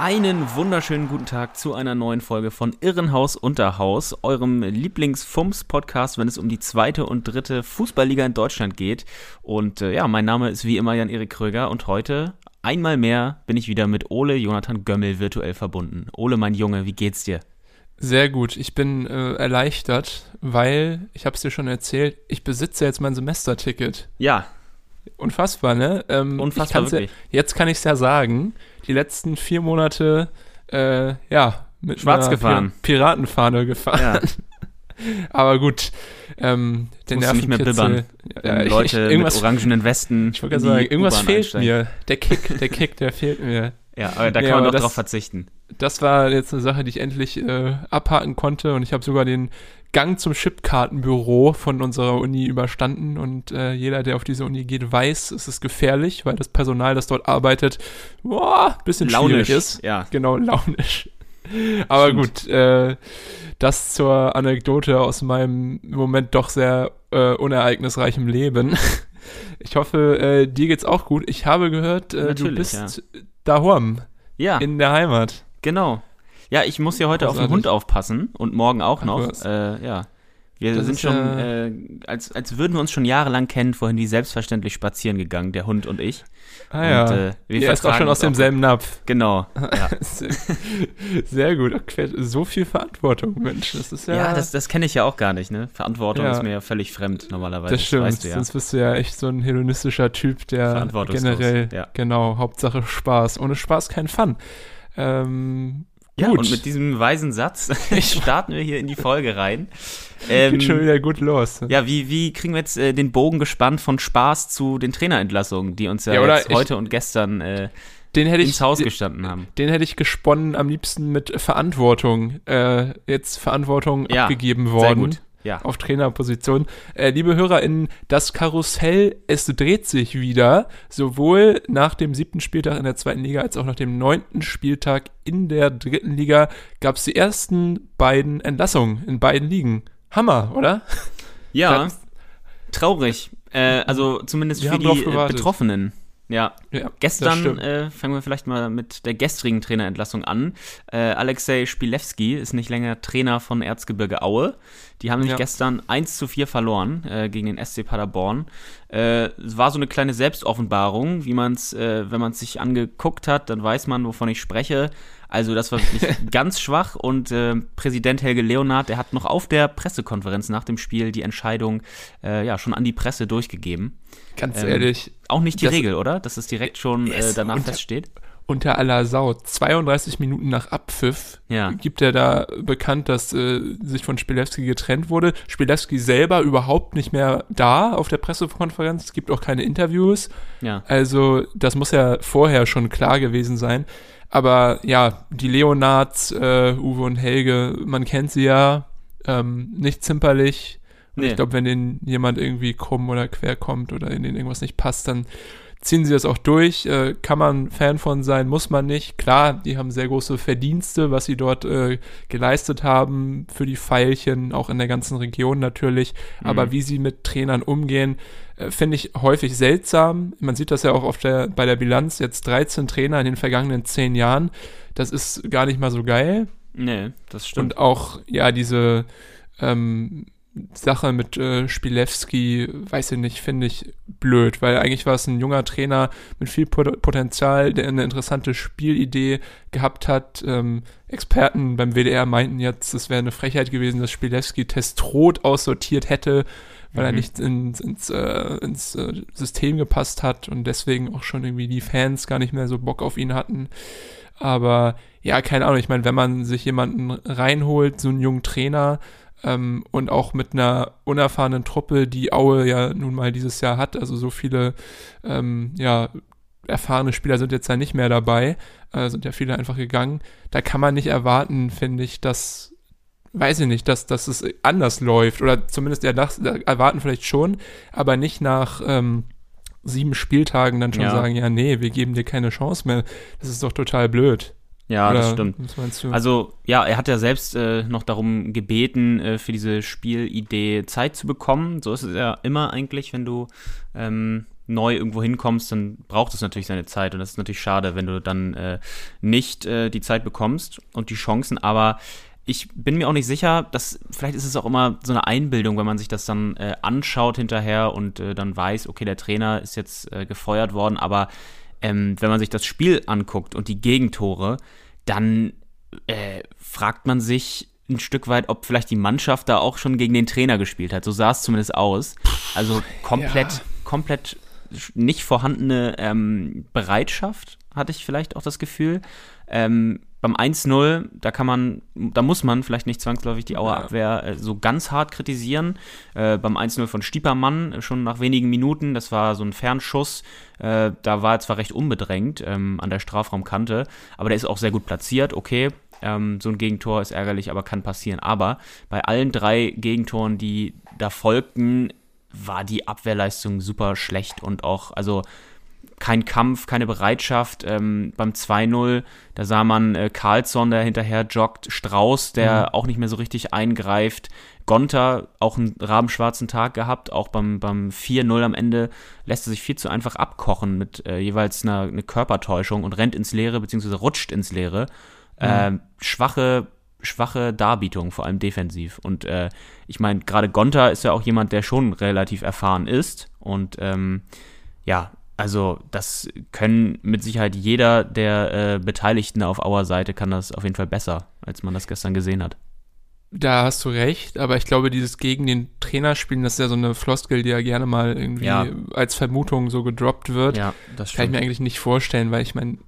Einen wunderschönen guten Tag zu einer neuen Folge von Irrenhaus Unterhaus, eurem Lieblings-Fums-Podcast, wenn es um die zweite und dritte Fußballliga in Deutschland geht. Und äh, ja, mein Name ist wie immer Jan-Erik Kröger und heute einmal mehr bin ich wieder mit Ole Jonathan Gömmel virtuell verbunden. Ole, mein Junge, wie geht's dir? Sehr gut. Ich bin äh, erleichtert, weil, ich habe es dir schon erzählt, ich besitze jetzt mein Semesterticket. Ja. Unfassbar, ne? Ähm, Unfassbar, ja, wirklich. Jetzt kann ich es ja sagen. Die letzten vier Monate, äh, ja, mit Schwarz gefahren. Pir Piratenfahne gefahren. Ja. Aber gut, ähm, Musst du nicht mehr bibbern. Ja, ich- ich- Leute mit irgendwas, orangenen Westen. ich wollte gerade sagen, irgendwas fehlt einsteigen. mir. Der Kick, der Kick, der fehlt mir. Ja, aber da kann man aber doch das- drauf verzichten. Das war jetzt eine Sache, die ich endlich äh, abhaken konnte und ich habe sogar den Gang zum Chipkartenbüro von unserer Uni überstanden und äh, jeder, der auf diese Uni geht, weiß, es ist gefährlich, weil das Personal, das dort arbeitet, boah, bisschen Launisch, schwierig ist. ja. Genau, launisch. Aber Stimmt. gut, äh, das zur Anekdote aus meinem im Moment doch sehr äh, unereignisreichem Leben. Ich hoffe, äh, dir geht's auch gut. Ich habe gehört, äh, du bist daheim Ja, in der Heimat. genau. Ja, ich muss ja heute auf den Großartig. Hund aufpassen und morgen auch noch. Äh, ja. Wir Das sind schon, ja- äh, als, als würden wir uns schon jahrelang kennen, vorhin wie selbstverständlich spazieren gegangen, der Hund und ich. Ah ja. Und, äh, wir Ihr ist auch schon aus demselben Napf. Genau. Ja, Sehr, gut. So viel Verantwortung, Mensch. Das ist ja. ja das, das kenne ich ja auch gar nicht, ne? Verantwortung Ja. ist mir ja völlig fremd normalerweise. das stimmt. weißt du ja. Sonst bist du ja echt so ein hedonistischer Typ, der generell, ja. genau, Hauptsache Spaß. Ohne Spaß kein Fun. Ähm, Ja, gut. und mit diesem weisen Satz starten wir hier in die Folge rein. Ähm, Geht schon wieder gut los. ja, wie, wie kriegen wir jetzt äh, den Bogen gespannt von Spaß zu den Trainerentlassungen, die uns ja, Ja, jetzt ich- heute und gestern äh, Den hätte ich, ins Haus gestanden haben? den hätte ich gesponnen am liebsten mit Verantwortung. Äh, jetzt Verantwortung Ja, abgegeben Sehr worden. gut. Ja. auf Trainerposition. Äh, liebe HörerInnen, das Karussell, es dreht sich wieder, sowohl nach dem siebten Spieltag in der zweiten Liga als auch nach dem neunten Spieltag in der dritten Liga gab es die ersten beiden Entlassungen in beiden Ligen. Hammer, oder? Ja, Das- traurig. Äh, also zumindest für die äh. Betroffenen. Ja, Ja, gestern äh, fangen wir vielleicht mal mit der gestrigen Trainerentlassung an. Äh, Alexei Spilewski ist nicht länger Trainer von Erzgebirge Aue. Die haben nämlich Ja. gestern 1 zu 4 verloren äh, gegen den SC Paderborn. Äh, es war so eine kleine Selbstoffenbarung, wie man es, äh, wenn man es sich angeguckt hat, dann weiß man, wovon ich spreche. Also das war wirklich ganz schwach und äh, Präsident Helge Leonard, der hat noch auf der Pressekonferenz nach dem Spiel die Entscheidung äh, ja schon an die Presse durchgegeben. Ganz ähm, ehrlich, Auch nicht die Regel, oder? Dass es direkt schon äh, danach feststeht. Unter aller Sau. 32 Minuten nach Abpfiff Ja. gibt er da bekannt, dass äh, sich von Spilewski getrennt wurde. Spilewski selber überhaupt nicht mehr da auf der Pressekonferenz. Es gibt auch keine Interviews. Ja. Also das muss ja vorher schon klar gewesen sein. Aber ja, die Leonards, äh, Uwe und Helge, man kennt sie ja, ähm, nicht zimperlich. Nee. ich glaube, wenn denen jemand irgendwie krumm oder quer kommt oder in denen irgendwas nicht passt, dann ziehen sie das auch durch. Äh, kann man Fan von sein, muss man nicht. Klar, die haben sehr große Verdienste, was sie dort äh, geleistet haben für die Pfeilchen, auch in der ganzen Region natürlich. Aber wie sie mit Trainern umgehen, äh, finde ich häufig seltsam. Man sieht das ja auch auf der, bei der Bilanz, jetzt 13 Trainer in den vergangenen 10 Jahren. Das ist gar nicht mal so geil. Nee, das stimmt. Und auch, ja, diese ähm, Sache mit äh, Spilewski, weiß ich nicht, finde ich blöd, weil eigentlich war es ein junger Trainer mit viel Pot Potenzial, der eine interessante Spielidee gehabt hat. Ähm, Experten beim WDR meinten jetzt, es wäre eine Frechheit gewesen, dass Spilewski Testrot aussortiert hätte, weil er Mhm. nicht ins, ins, äh, ins äh, System gepasst hat und deswegen auch schon irgendwie die Fans gar nicht mehr so Bock auf ihn hatten. Aber ja, keine Ahnung, ich meine, wenn man sich jemanden reinholt, so einen jungen Trainer, ähm, und auch mit einer unerfahrenen Truppe, die Aue ja nun mal dieses Jahr hat, also so viele ähm, ja, erfahrene Spieler sind jetzt ja nicht mehr dabei, äh, sind ja viele einfach gegangen. Da kann man nicht erwarten, finde ich, dass, weiß ich nicht, dass, dass es anders läuft. Oder zumindest ja, das, erwarten vielleicht schon, aber nicht nach ähm, sieben Spieltagen dann schon Ja. sagen, ja, nee, wir geben dir keine Chance mehr. Das ist doch total blöd. Ja, das Oder stimmt. Was meinst du? Also, ja, er hat ja selbst äh, noch darum gebeten, äh, für diese Spielidee Zeit zu bekommen. So ist es ja immer eigentlich, wenn du ähm, neu irgendwo hinkommst, dann braucht es natürlich seine Zeit. Und das ist natürlich schade, wenn du dann äh, nicht äh, die Zeit bekommst und die Chancen. Aber ich bin mir auch nicht sicher, dass vielleicht ist es auch immer so eine Einbildung, wenn man sich das dann äh, anschaut hinterher und äh, dann weiß, okay, der Trainer ist jetzt gefeuert worden, aber ähm, wenn man sich das Spiel anguckt und die Gegentore, dann äh, fragt man sich ein Stück weit, ob vielleicht die Mannschaft da auch schon gegen den Trainer gespielt hat. So sah es zumindest aus. Also komplett, Ja. komplett nicht vorhandene ähm, Bereitschaft, hatte ich vielleicht auch das Gefühl. Ähm, beim 1-0, da kann man, da muss man vielleicht nicht zwangsläufig die Auer Abwehr äh, so ganz hart kritisieren. Äh, beim 1-0 von Stiepermann, äh, schon nach wenigen Minuten, das war so ein Fernschuss, äh, da war er zwar recht unbedrängt ähm, an der Strafraumkante, aber der ist auch sehr gut platziert, okay. Ähm, so ein Gegentor ist ärgerlich, aber kann passieren. Aber bei allen drei Gegentoren, die da folgten, war die Abwehrleistung super schlecht und auch, also kein Kampf, keine Bereitschaft. Ähm, beim 2-0, da sah man äh, Carlsson, der hinterher joggt, Strauß, der auch nicht mehr so richtig eingreift. Gonter, auch einen rabenschwarzen Tag gehabt, auch beim, beim 4-0 am Ende lässt er sich viel zu einfach abkochen mit äh, jeweils einer eine Körpertäuschung und rennt ins Leere, beziehungsweise rutscht ins Leere. Ähm, schwache, schwache Darbietung, vor allem defensiv. Und äh, ich meine, gerade Gonter ist ja auch jemand, der schon relativ erfahren ist. Und ähm, ja, also das können mit Sicherheit jeder der äh, Beteiligten auf Auer Seite kann das auf jeden Fall besser, als man das gestern gesehen hat. Da hast du recht, aber ich glaube, dieses gegen den Trainer spielen, das ist ja so eine Floskel, die ja gerne mal irgendwie Ja. als Vermutung so gedroppt wird. Ja, das Kann ich mir eigentlich nicht vorstellen, weil ich meine,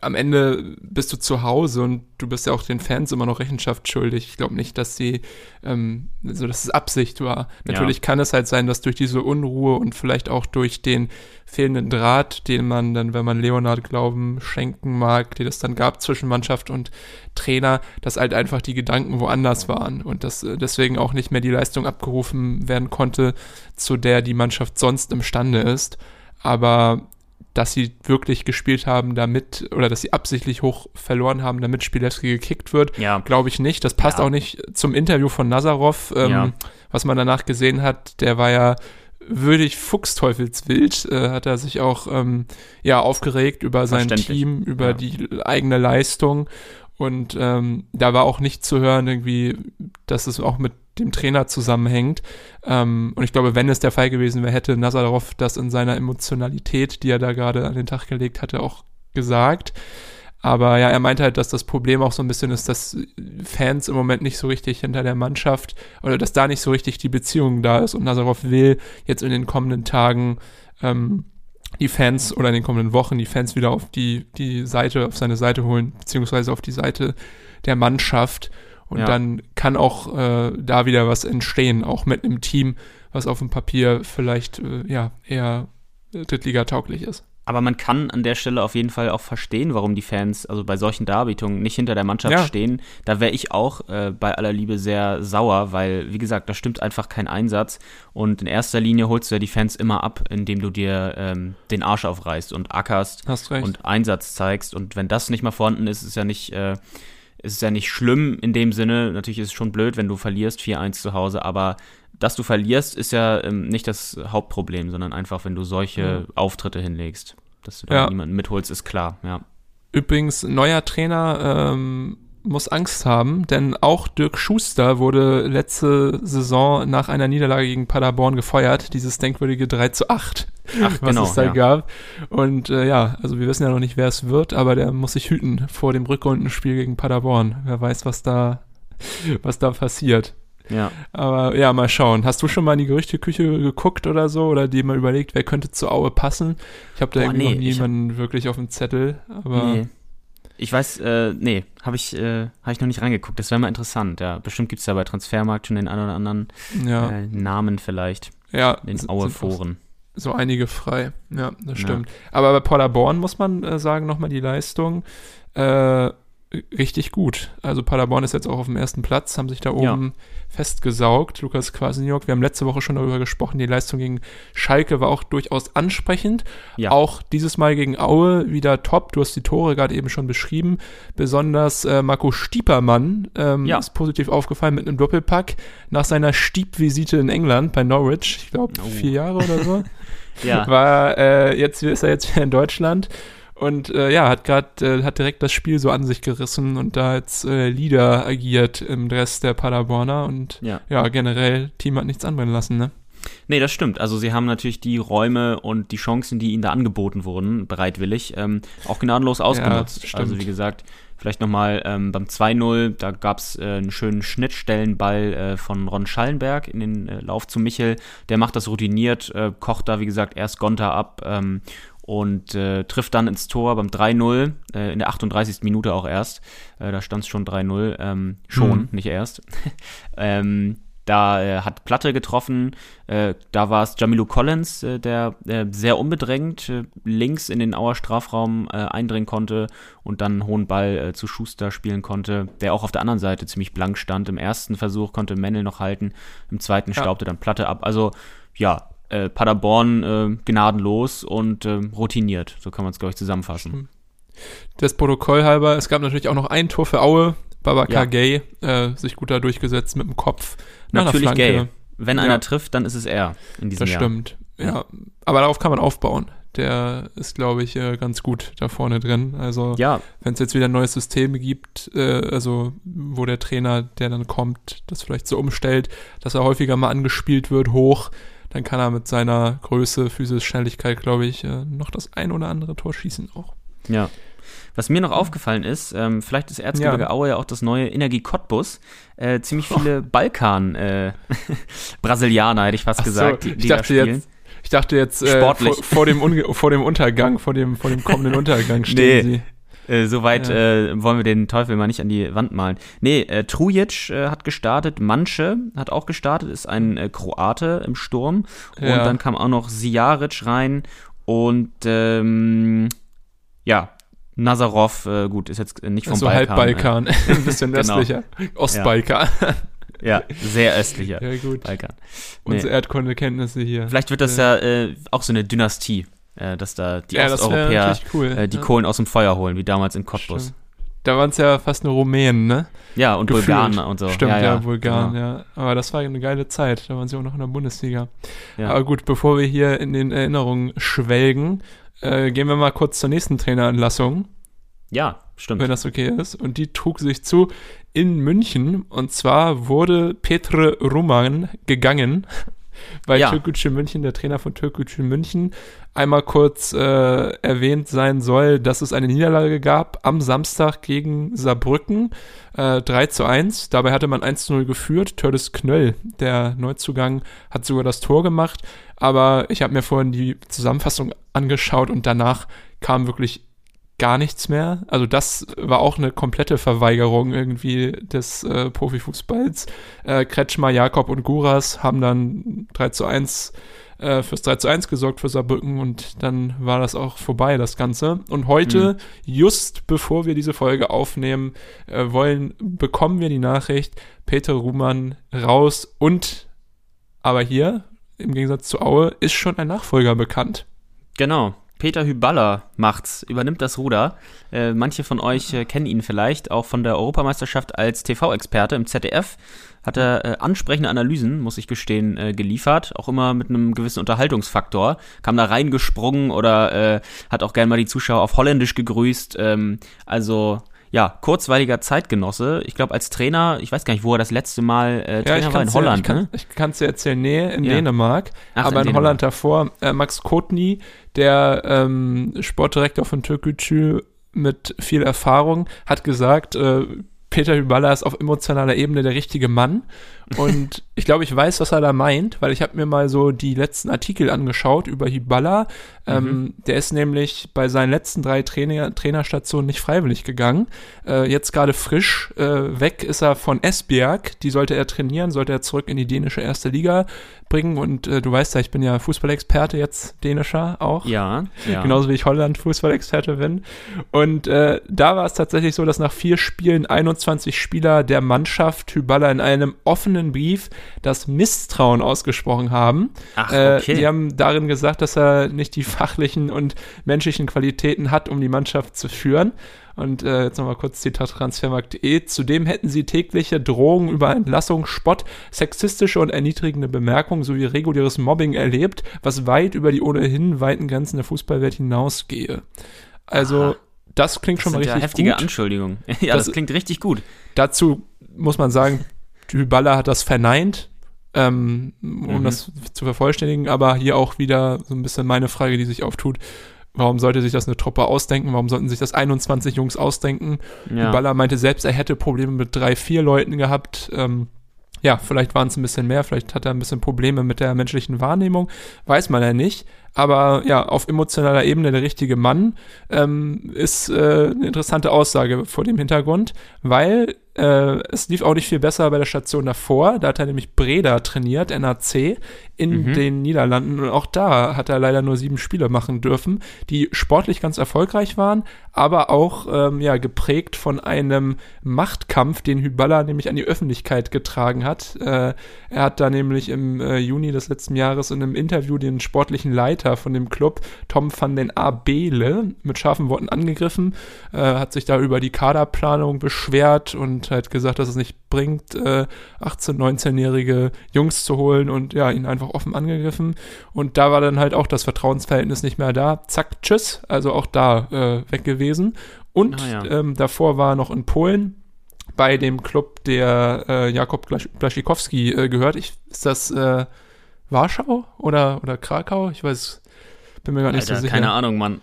am Ende bist du zu Hause und du bist ja auch den Fans immer noch Rechenschaft schuldig. Ich glaube nicht, dass sie, ähm, also dass es Absicht war. Natürlich kann es halt sein, dass durch diese Unruhe und vielleicht auch durch den fehlenden Draht, den man dann, wenn man Leonard Glauben schenken mag, den es dann gab zwischen Mannschaft und Trainer, dass halt einfach die Gedanken woanders waren und dass äh, deswegen auch nicht mehr die Leistung abgerufen werden konnte, zu der die Mannschaft sonst imstande ist. Aber dass sie wirklich gespielt haben, damit, oder dass sie absichtlich hoch verloren haben, damit Spielewski gekickt wird, Ja. glaube ich nicht. Das passt Ja. auch nicht zum Interview von Nazarov, ähm, Ja. was man danach gesehen hat. Der war ja würdig fuchsteufelswild, äh, hat er sich auch ähm, ja aufgeregt über sein. Team, über Ja. die eigene Leistung. Und ähm, da war auch nicht zu hören, irgendwie, dass es auch mit dem Trainer zusammenhängt. Ähm, und ich glaube, wenn es der Fall gewesen wäre, hätte Nazarov das in seiner Emotionalität, die er da gerade an den Tag gelegt hatte, auch gesagt. Aber ja, er meinte halt, dass das Problem auch so ein bisschen ist, dass Fans im Moment nicht so richtig hinter der Mannschaft oder dass da nicht so richtig die Beziehung da ist und Nazarov will jetzt in den kommenden Tagen ähm, die Fans oder in den kommenden Wochen die Fans wieder auf die, die Seite, auf seine Seite holen, beziehungsweise auf die Seite der Mannschaft. Und Ja. dann kann auch äh, da wieder was entstehen, auch mit einem Team, was auf dem Papier vielleicht äh, ja eher Drittliga-tauglich ist. Aber man kann an der Stelle auf jeden Fall auch verstehen, warum die Fans, also bei solchen Darbietungen, nicht hinter der Mannschaft Ja. stehen. Da wäre ich auch äh, bei aller Liebe sehr sauer, weil, wie gesagt, da stimmt einfach kein Einsatz. Und in erster Linie holst du ja die Fans immer ab, indem du dir ähm, den Arsch aufreißt und ackerst und Einsatz zeigst. Und wenn das nicht mal vorhanden ist, ist ja nicht, äh, ist es ja nicht schlimm in dem Sinne. Natürlich ist es schon blöd, wenn du verlierst 4-1 zu Hause, aber dass du verlierst, ist ja ähm, nicht das Hauptproblem, sondern einfach, wenn du solche Auftritte hinlegst. Dass du da Ja. niemanden mitholst, ist klar, ja. Übrigens, neuer Trainer ähm, muss Angst haben, denn auch Dirk Schuster wurde letzte Saison nach einer Niederlage gegen Paderborn gefeuert, dieses denkwürdige 3 zu 8, Ach, was genau. es da ja. gab. Und äh, ja, also wir wissen ja noch nicht, wer es wird, aber der muss sich hüten vor dem Rückrundenspiel gegen Paderborn. Wer weiß, was da, was da passiert. ja. Aber ja, mal schauen. Hast du schon mal in die Gerüchteküche geguckt oder so? Oder dir mal überlegt, wer könnte zu Aue passen? Ich habe da Boah, irgendwie nee, noch ich hab- niemanden wirklich auf dem Zettel. Aber Nee. Ich weiß, äh, nee, habe ich, äh, hab ich noch nicht reingeguckt. Das wäre mal interessant, ja. Bestimmt gibt es ja bei Transfermarkt schon den einen oder anderen ja, äh, Namen vielleicht ja. in sind- Aue sind auch- Foren. so einige frei. Ja, das stimmt. Aber bei Paderborn muss man äh, sagen, nochmal die Leistung. Äh, richtig gut. Also Paderborn ist jetzt auch auf dem ersten Platz, haben sich da oben festgesaugt. Lukas Kwasniok, wir haben letzte Woche schon darüber gesprochen, die Leistung gegen Schalke war auch durchaus ansprechend. Ja. Auch dieses Mal gegen Aue wieder top. Du hast die Tore gerade eben schon beschrieben. Besonders äh, Marco Stiepermann ähm, Ja. ist positiv aufgefallen mit einem Doppelpack nach seiner Stiep-Visite in England bei Norwich. Ich glaube, Oh. vier Jahre oder so Ja, war äh, jetzt ist er jetzt wieder in Deutschland und äh, ja hat gerade äh, hat direkt das Spiel so an sich gerissen und da als äh, Leader agiert im Dress der Paderborner und ja. ja generell Team hat nichts anbrennen lassen ne Nee, das stimmt. Also sie haben natürlich die Räume und die Chancen, die ihnen da angeboten wurden, bereitwillig, ähm, auch gnadenlos ausgenutzt. stimmt. also wie gesagt, vielleicht nochmal ähm, beim 2-0, da gab es äh, einen schönen Schnittstellenball äh, von Ron Schallenberg in den äh, Lauf zu Michel. Der macht das routiniert, äh, kocht da, wie gesagt, erst Gonta ab ähm, und äh, trifft dann ins Tor beim 3-0, äh, in der 38. Minute auch erst. Äh, da stand es schon 3-0, ähm, schon, Mhm. nicht erst. ähm, da äh, hat Platte getroffen, äh, da war es Jamilu Collins, äh, der sehr unbedrängt links in den Auer Strafraum eindringen konnte und dann einen hohen Ball zu Schuster spielen konnte, der auch auf der anderen Seite ziemlich blank stand. Im ersten Versuch konnte Mennel noch halten, im zweiten Ja. staubte dann Platte ab. Also ja, äh, Paderborn äh, gnadenlos und äh, routiniert, so kann man es, glaube ich, zusammenfassen. das Protokoll halber es gab natürlich auch noch ein Tor für Aue Babacar Ja. Gay äh, sich gut da durchgesetzt mit dem Kopf Natürlich gay. Wenn Ja. einer trifft, dann ist es er in diesem Das Jahr. stimmt. Ja. aber darauf kann man aufbauen. Der ist, glaube ich, äh, ganz gut da vorne drin. Also Ja, wenn es jetzt wieder ein neues System gibt, äh, also wo der Trainer, der dann kommt, das vielleicht so umstellt, dass er häufiger mal angespielt wird, hoch, dann kann er mit seiner Größe, Physis, Schnelligkeit, glaube ich, äh, noch das ein oder andere Tor schießen auch. Ja. Was mir noch aufgefallen ist, ähm, vielleicht ist Erzgebirge Ja. Aue ja auch das neue Energie Cottbus. Äh, ziemlich viele Balkan äh, Brasilianer, hätte ich fast Ach so, gesagt, die, ich die da dachte spielen. jetzt, ich dachte jetzt äh, Sportlich. vor, vor, dem vor dem Untergang, vor dem, vor dem kommenden Untergang stehen Nee. sie. Äh, Soweit Ja. äh, wollen wir den Teufel mal nicht an die Wand malen. Nee, äh, Trujic äh, hat gestartet, Manche hat auch gestartet, ist ein äh, Kroate im Sturm. Und Ja. dann kam auch noch Sijaric rein und ähm, ja, Nazarov, äh, gut, ist jetzt nicht vom Also Balkan. Halbbalkan, ein bisschen Genau. östlicher. Ostbalkan. Äh, ja, sehr östlicher Ja, gut. Balkan. Unsere Nee. Erdkundekenntnisse hier. Vielleicht wird das ja äh, auch so eine Dynastie, äh, dass da die ja, Osteuropäer cool. äh, die ja, Kohlen aus dem Feuer holen, wie damals in Cottbus. stimmt. Da waren es ja fast nur Rumänen, ne? Ja, und Gefühlt. Bulgaren und so. Stimmt, ja, Bulgaren, genau. ja. Aber das war eine geile Zeit. Da waren sie auch noch in der Bundesliga. Ja. Aber gut, bevor wir hier in den Erinnerungen schwelgen, äh, gehen wir mal kurz zur nächsten Traineranlassung, Ja, stimmt. wenn das okay ist. Und die trug sich zu in München. Und zwar wurde Petre Ruman gegangen bei Ja. Türkgücü München, der Trainer von Türkgücü München. Einmal kurz äh, erwähnt sein soll, dass es eine Niederlage gab am Samstag gegen Saarbrücken. Äh, 3 zu 1. Dabei hatte man 1 zu 0 geführt. Tördes Knöll, der Neuzugang, hat sogar das Tor gemacht. Aber ich habe mir vorhin die Zusammenfassung angeschaut und danach kam wirklich gar nichts mehr. Also das war auch eine komplette Verweigerung irgendwie des äh, Profifußballs. Äh, Kretschmer, Jakob und Guras haben dann 3 zu 1 äh, fürs 3 zu 1 gesorgt für Saarbrücken und dann war das auch vorbei, das Ganze. Und heute, just bevor wir diese Folge aufnehmen äh, wollen, bekommen wir die Nachricht, Peter Ruhmann raus und aber hier, im Gegensatz zu Aue, ist schon ein Nachfolger bekannt. Genau. Peter Hyballa macht's, übernimmt das Ruder. Äh, manche von euch äh, kennen ihn vielleicht auch von der Europameisterschaft als TV-Experte im ZDF. Hat er äh, ansprechende Analysen, muss ich gestehen, äh, geliefert. Auch immer mit einem gewissen Unterhaltungsfaktor. Kam da reingesprungen oder äh, hat auch gerne mal die Zuschauer auf Holländisch gegrüßt. Ähm, also ja, kurzweiliger Zeitgenosse. Ich glaube, als Trainer, ich weiß gar nicht, wo er das letzte Mal äh, Trainer war, in Holland, ne? ich kann es dir erzählen, nee, in Ja. Dänemark, Ach, aber in, in Holland davor. Äh, Max Kotny, der ähm, Sportdirektor von Türkgücü mit viel Erfahrung, hat gesagt, äh, Peter Hyballa ist auf emotionaler Ebene der richtige Mann. Und ich glaube, ich weiß, was er da meint, weil ich habe mir mal so die letzten Artikel angeschaut über Hiballa. Ähm, mhm. der ist nämlich bei seinen letzten drei Trainer, Trainerstationen nicht freiwillig gegangen. Äh, jetzt gerade frisch äh, weg ist er von Esbjerg. Die sollte er trainieren, sollte er zurück in die dänische erste Liga bringen. Und äh, du weißt ja, ich bin ja Fußballexperte jetzt, dänischer auch. Ja, ja. Genauso wie ich Holland Fußballexperte bin. Und äh, da war es tatsächlich so, dass nach vier Spielen 21 Spieler der Mannschaft Hyballa in einem offenen Brief das Misstrauen ausgesprochen haben. Ach, äh, okay. Äh, die haben darin gesagt, dass er nicht die fachlichen und menschlichen Qualitäten hat, um die Mannschaft zu führen. Und äh, jetzt nochmal kurz Zitat transfermarkt.de. Zudem hätten sie tägliche Drohungen über Entlassung, Spott, sexistische und erniedrigende Bemerkungen sowie reguläres Mobbing erlebt, was weit über die ohnehin weiten Grenzen der Fußballwelt hinausgehe. Also, Aha. das klingt das schon mal richtig ja heftige gut. Anschuldigung. ja, das, das, klingt richtig gut. Dazu muss man sagen, Dybala hat das verneint, ähm, um mhm. das zu vervollständigen, aber hier auch wieder so ein bisschen meine Frage, die sich auftut. Warum sollte sich das eine Truppe ausdenken? Warum sollten sich das 21 Jungs ausdenken? Ja. Baller meinte selbst, er hätte Probleme mit drei, vier Leuten gehabt. Ähm, ja, vielleicht waren es ein bisschen mehr, vielleicht hat er ein bisschen Probleme mit der menschlichen Wahrnehmung, weiß man ja nicht. Aber ja, auf emotionaler Ebene der richtige Mann ähm, ist äh, eine interessante Aussage vor dem Hintergrund, weil äh, es lief auch nicht viel besser bei der Station davor. Da hat er nämlich Breda trainiert, NAC, in mhm. den Niederlanden. Und auch da hat er leider nur sieben Spiele machen dürfen, die sportlich ganz erfolgreich waren, aber auch ähm, ja, geprägt von einem Machtkampf, den Hyballa nämlich an die Öffentlichkeit getragen hat. Äh, er hat da nämlich im äh, Juni des letzten Jahres in einem Interview den sportlichen Leiter von dem Club, Tom van den Abele, mit scharfen Worten angegriffen, äh, hat sich da über die Kaderplanung beschwert und halt gesagt, dass es nicht bringt, äh, 18-, 19-jährige Jungs zu holen und ja, ihn einfach offen angegriffen. Und da war dann halt auch das Vertrauensverhältnis nicht mehr da. Zack, tschüss. Also auch da äh, weg gewesen. Und ah, ja. ähm, davor war noch in Polen bei dem Club, der äh, Jakob Blaszczykowski äh, gehört. Ich, ist das äh, Warschau oder, oder Krakau? Ich weiß, bin mir gar nicht Alter, so sicher. Keine Ahnung, Mann.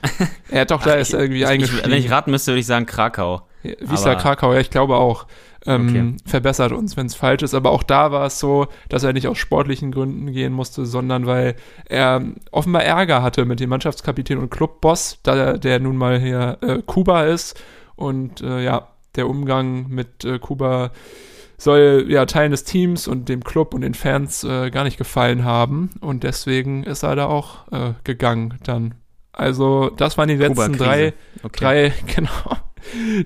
Ja, doch, da ist irgendwie eigentlich. Wenn ich raten müsste, würde ich sagen Krakau. Wiesla Krakau, ja, ich glaube auch. Ähm, okay. Verbessert uns, wenn es falsch ist. Aber auch da war es so, dass er nicht aus sportlichen Gründen gehen musste, sondern weil er offenbar Ärger hatte mit dem Mannschaftskapitän und Clubboss, da der nun mal hier äh, Kuba ist. Und äh, ja, der Umgang mit äh, Kuba soll ja Teilen des Teams und dem Club und den Fans äh, gar nicht gefallen haben. Und deswegen ist er da auch äh, gegangen dann. Also, das waren die letzten drei, okay. drei, genau.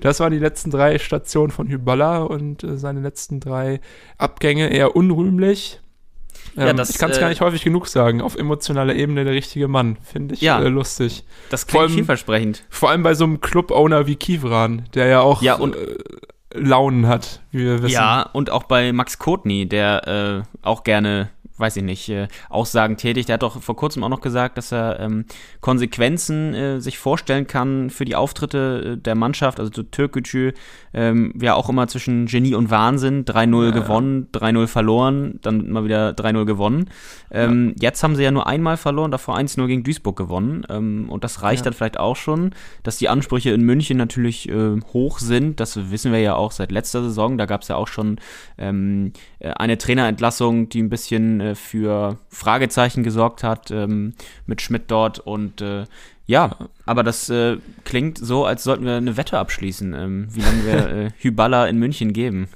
Das waren die letzten drei Stationen von Hyballa und äh, seine letzten drei Abgänge eher unrühmlich. Ähm, ja, das, ich kann es äh, gar nicht häufig genug sagen. Auf emotionaler Ebene der richtige Mann. Finde ich ja, äh, lustig. Das klingt allem, vielversprechend. Vor allem bei so einem Club-Owner wie Kivran, der ja auch ja, und, äh, Launen hat, wie wir wissen. Ja, und auch bei Max Kotny, der äh, auch gerne weiß ich nicht, äh, Aussagen tätig. Der hat doch vor kurzem auch noch gesagt, dass er ähm, Konsequenzen äh, sich vorstellen kann für die Auftritte äh, der Mannschaft. Also zu Türkgücü, ähm, ja auch immer zwischen Genie und Wahnsinn. 3-0 ja, gewonnen, 3-0 verloren, dann mal wieder 3-0 gewonnen. Ähm, ja. Jetzt haben sie ja nur einmal verloren, davor 1-0 gegen Duisburg gewonnen. Ähm, und das reicht ja. dann vielleicht auch schon, dass die Ansprüche in München natürlich äh, hoch sind. Das wissen wir ja auch seit letzter Saison. Da gab es ja auch schon ähm, äh, eine Trainerentlassung, die ein bisschen äh, für Fragezeichen gesorgt hat ähm, mit Schmidt dort und äh, ja, aber das äh, klingt so, als sollten wir eine Wette abschließen, ähm, wie lange wir äh, Hyballa in München geben.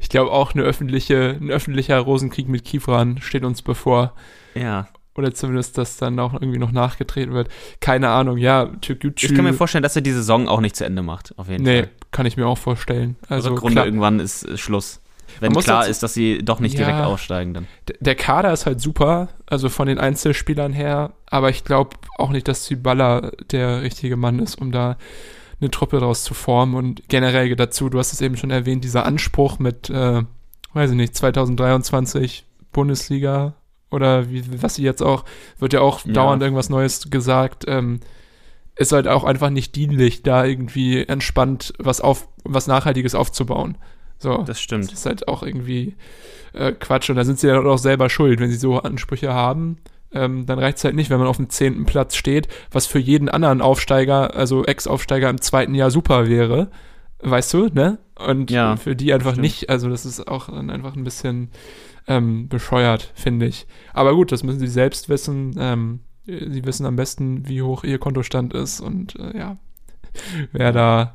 Ich glaube auch eine öffentliche, ein öffentlicher Rosenkrieg mit Kifran steht uns bevor. Ja. Oder zumindest, dass dann auch irgendwie noch nachgetreten wird. Keine Ahnung, ja, Türkgücü. Ich kann mir vorstellen, dass er die Saison auch nicht zu Ende macht, auf jeden nee, Fall. Nee, kann ich mir auch vorstellen. Also Rückrunde irgendwann ist, ist Schluss. Wenn klar dazu, ist, dass sie doch nicht ja, direkt aussteigen dann. Der Kader ist halt super, also von den Einzelspielern her, aber ich glaube auch nicht, dass Baller der richtige Mann ist, um da eine Truppe daraus zu formen und generell dazu, du hast es eben schon erwähnt, dieser Anspruch mit, äh, weiß ich nicht, 2023 Bundesliga oder wie, was sie jetzt auch, wird ja auch ja. dauernd irgendwas Neues gesagt, ähm, ist halt auch einfach nicht dienlich, da irgendwie entspannt was auf, was Nachhaltiges aufzubauen. So, das stimmt. Das ist halt auch irgendwie äh, Quatsch. Und da sind sie ja auch selber schuld, wenn sie so Ansprüche haben. Ähm, dann reicht es halt nicht, wenn man auf dem zehnten Platz steht, was für jeden anderen Aufsteiger, also Ex-Aufsteiger im zweiten Jahr super wäre. Weißt du, ne? Und ja, für die einfach nicht. Also, das ist auch dann einfach ein bisschen ähm, bescheuert, finde ich. Aber gut, das müssen sie selbst wissen. Ähm, sie wissen am besten, wie hoch ihr Kontostand ist und äh, ja, wer da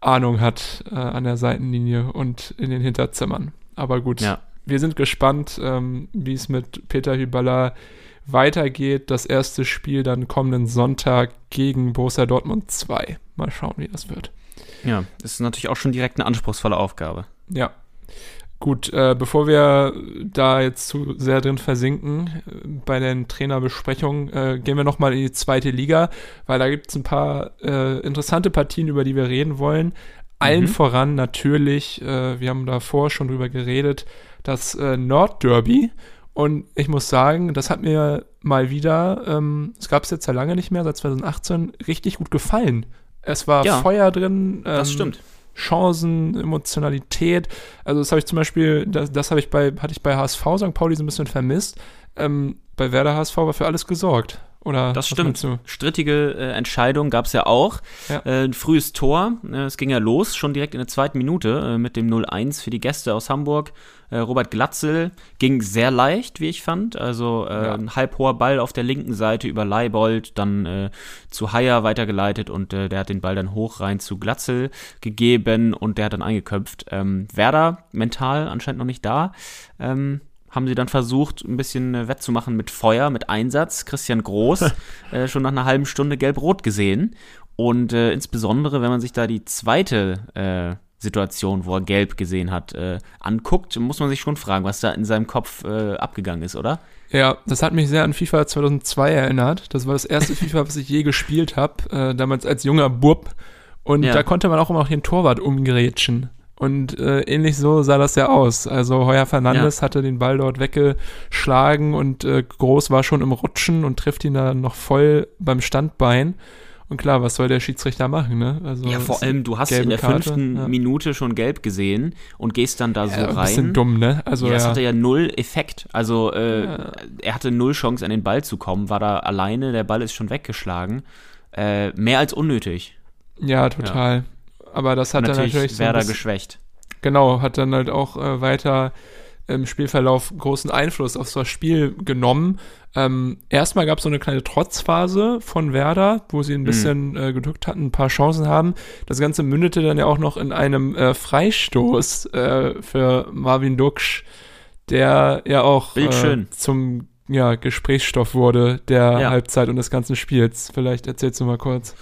Ahnung hat äh, an der Seitenlinie und in den Hinterzimmern. Aber gut, Ja. wir sind gespannt, ähm, wie es mit Peter Hyballa weitergeht. Das erste Spiel dann kommenden Sonntag gegen Borussia Dortmund 2. Mal schauen, wie das wird. Ja, das ist natürlich auch schon direkt eine anspruchsvolle Aufgabe. Ja. Gut, äh, bevor wir da jetzt zu sehr drin versinken äh, bei den Trainerbesprechungen, äh, gehen wir nochmal in die zweite Liga, weil da gibt es ein paar äh, interessante Partien, über die wir reden wollen. Allen Mhm. voran natürlich, äh, wir haben davor schon drüber geredet, das Nordderby. Und ich muss sagen, das hat mir mal wieder, ähm, es gab es jetzt ja lange nicht mehr, seit 2018, richtig gut gefallen. Es war Ja, Feuer drin. Das ähm, stimmt. Chancen, Emotionalität. Also das habe ich zum Beispiel, das, das habe ich bei, hatte ich bei HSV St. Pauli so ein bisschen vermisst. Ähm, bei Werder HSV war für alles gesorgt. Oder Das stimmt. Strittige äh, Entscheidung gab es ja auch. Ja. Äh, ein frühes Tor. Äh, es ging ja los, schon direkt in der zweiten Minute äh, mit dem 0-1 für die Gäste aus Hamburg. Äh, Robert Glatzel ging sehr leicht, wie ich fand. Also äh, Ja. ein halb hoher Ball auf der linken Seite über Leibold, dann äh, zu Haier weitergeleitet und äh, der hat den Ball dann hoch rein zu Glatzel gegeben und der hat dann eingeköpft. Ähm, Werder mental anscheinend noch nicht da. Ähm, haben sie dann versucht, ein bisschen äh, wettzumachen mit Feuer, mit Einsatz. Christian Groß äh, schon nach einer halben Stunde gelb-rot gesehen. Und äh, insbesondere, wenn man sich da die zweite äh, Situation, wo er gelb gesehen hat, äh, anguckt, muss man sich schon fragen, was da in seinem Kopf äh, abgegangen ist, oder? Ja, das hat mich sehr an FIFA 2002 erinnert. Das war das erste FIFA, was ich je gespielt habe, damals als junger Bub. Und Ja. da konnte man auch immer noch den Torwart umgrätschen. Und äh, ähnlich so sah das ja aus. Also Heuer Fernandes hatte den Ball dort weggeschlagen und äh, Groß war schon im Rutschen und trifft ihn da noch voll beim Standbein. Und klar, was soll der Schiedsrichter machen, ne? Also Ja, vor allem, du hast in der Karte, fünften ja. Minute schon gelb gesehen und gehst dann da so ja, ein rein. bisschen dumm, ne? Also ja, das ja, hatte ja null Effekt. Also äh, er hatte null Chance, an den Ball zu kommen, war da alleine, der Ball ist schon weggeschlagen. Äh, mehr als unnötig. ja, total. Aber das hat dann natürlich, natürlich so Werder geschwächt. Genau, hat dann halt auch äh, weiter im Spielverlauf großen Einfluss auf das Spiel genommen. Ähm, erstmal gab es so eine kleine Trotzphase von Werder, wo sie ein bisschen äh, gedrückt hatten, ein paar Chancen haben. Das Ganze mündete dann ja auch noch in einem äh, Freistoß äh, für Marvin Duksch, der ja auch äh, zum ja, Gesprächsstoff wurde der Ja. Halbzeit und des ganzen Spiels. Vielleicht erzählst du mal kurz.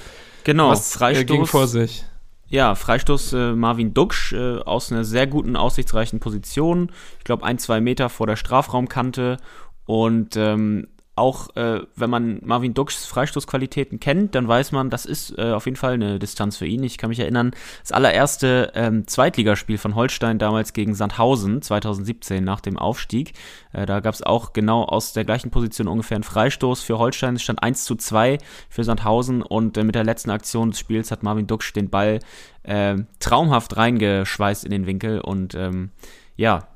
Genau, Was äh, ging vor Freistoß. sich? Ja, Freistoß äh, Marvin Duksch äh, aus einer sehr guten, aussichtsreichen Position. Ich glaube, ein, zwei Meter vor der Strafraumkante. Und ähm, auch äh, wenn man Marvin Dukschs Freistoßqualitäten kennt, dann weiß man, das ist äh, auf jeden Fall eine Distanz für ihn. Ich kann mich erinnern, das allererste ähm, Zweitligaspiel von Holstein damals gegen Sandhausen 2017 nach dem Aufstieg. Äh, da gab es auch genau aus der gleichen Position ungefähr einen Freistoß für Holstein. Es stand 1 zu 2 für Sandhausen und äh, mit der letzten Aktion des Spiels hat Marvin Duksch den Ball äh, traumhaft reingeschweißt in den Winkel und ähm, ja,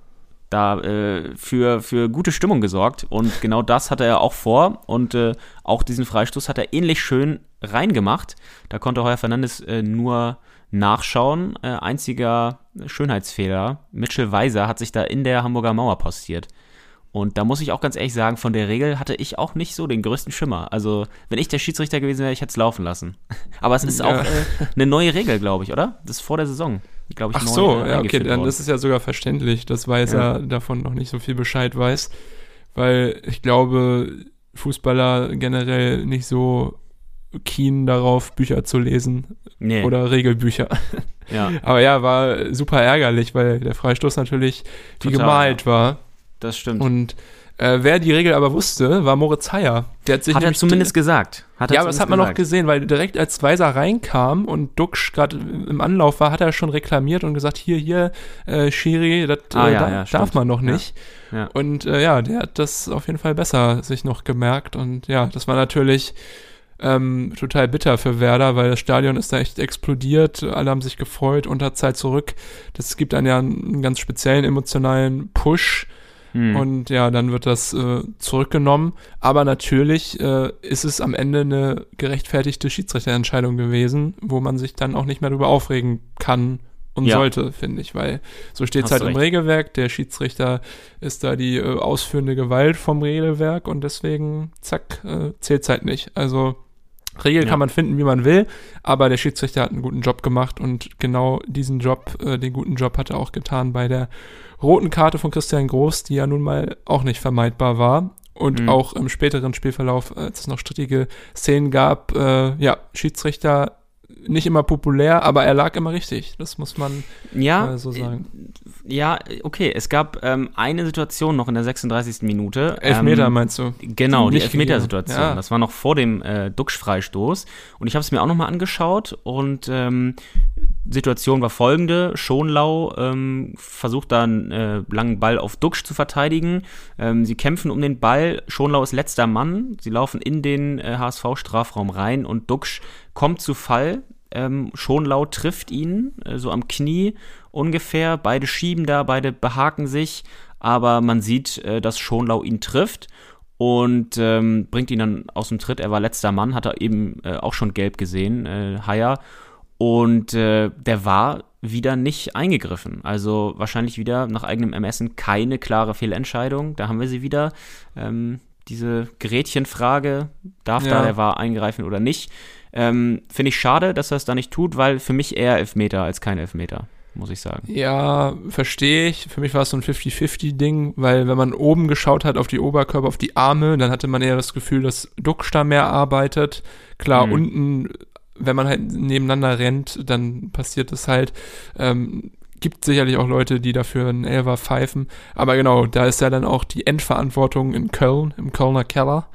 da äh, für, für gute Stimmung gesorgt. Und genau das hatte er auch vor. Und äh, auch diesen Freistoß hat er ähnlich schön reingemacht. Da konnte Heuer Fernandes äh, nur nachschauen. Äh, einziger Schönheitsfehler. Mitchell Weiser hat sich da in der Hamburger Mauer postiert. Und da muss ich auch ganz ehrlich sagen, von der Regel hatte ich auch nicht so den größten Schimmer. Also, wenn ich der Schiedsrichter gewesen wäre, ich hätte es laufen lassen. Aber es ist Ja. auch äh, eine neue Regel, glaube ich, oder? Das ist vor der Saison, glaube ich, Ach neu, so, äh, ja, okay, dann worden. ist es ja sogar verständlich, dass Weiser Ja. davon noch nicht so viel Bescheid weiß, weil ich glaube, Fußballer generell nicht so keen darauf, Bücher zu lesen nee, oder Regelbücher. ja. Aber ja, war super ärgerlich, weil der Freistoß natürlich wie Total, gemalt war. Das stimmt. Und äh, wer die Regel aber wusste, war Moritz Heyer. Der hat sich hat er zumindest gesagt. Hat er ja, aber das hat man noch gesehen, weil direkt als Weiser reinkam und Duxch gerade im Anlauf war, hat er schon reklamiert und gesagt, hier, hier, äh, Schiri, das Ah, äh, ja, da, ja, darf man noch nicht. Ja. Und äh, ja, der hat das auf jeden Fall besser sich noch gemerkt und ja, das war natürlich ähm, total bitter für Werder, weil das Stadion ist da echt explodiert, alle haben sich gefreut, Unterzeit zurück. Das gibt dann ja einen ganz speziellen emotionalen Push. Hm. Und ja, dann wird das äh, zurückgenommen. Aber natürlich äh, ist es am Ende eine gerechtfertigte Schiedsrichterentscheidung gewesen, wo man sich dann auch nicht mehr darüber aufregen kann, und Ja. sollte, finde ich, weil so steht es halt im. Regelwerk. Der Schiedsrichter ist da die äh, ausführende Gewalt vom Regelwerk und deswegen, zack, äh, zählt es halt nicht. Also Regel Ja. kann man finden, wie man will, aber der Schiedsrichter hat einen guten Job gemacht und genau diesen Job, äh, den guten Job hat er auch getan bei der roten Karte von Christian Groß, die ja nun mal auch nicht vermeidbar war. Und Mhm. auch im späteren Spielverlauf, als es noch strittige Szenen gab, äh, ja, Schiedsrichter nicht immer populär, aber er lag immer richtig. Das muss man Ja, äh, so sagen. ja, okay. Es gab ähm, eine Situation noch in der 36. Minute. Elfmeter ähm, meinst du? Genau, die Nicht Elfmetersituation. Ja. Das war noch vor dem äh, Duxch-Freistoß. Und ich habe es mir auch nochmal angeschaut und ähm, Situation war folgende. Schonlau ähm, versucht da einen äh, langen Ball auf Duxch zu verteidigen. Ähm, sie kämpfen um den Ball. Schonlau ist letzter Mann. Sie laufen in den äh, HSV-Strafraum rein und Duxch kommt zu Fall. Ähm, Schonlau trifft ihn äh, so am Knie ungefähr. Beide schieben da, beide behaken sich. Aber man sieht, äh, dass Schonlau ihn trifft und ähm, bringt ihn dann aus dem Tritt. Er war letzter Mann, hat er eben äh, auch schon gelb gesehen, äh, Haier. Und äh, der war wieder nicht eingegriffen. Also wahrscheinlich wieder nach eigenem Ermessen keine klare Fehlentscheidung. Da haben wir sie wieder. Ähm, diese Gretchenfrage, darf Ja. da der war eingreifen oder nicht? Ähm, Finde ich schade, dass er es da nicht tut, weil für mich eher Elfmeter als kein Elfmeter, muss ich sagen. Ja, verstehe ich. Für mich war es so ein 50-50-Ding, weil wenn man oben geschaut hat auf die Oberkörper, auf die Arme, dann hatte man eher das Gefühl, dass da mehr arbeitet. Klar, Mhm. unten, wenn man halt nebeneinander rennt, dann passiert es halt. Ähm, gibt sicherlich auch Leute, die dafür einen Elfer pfeifen. Aber genau, da ist ja dann auch die Endverantwortung in Köln, im Kölner Keller.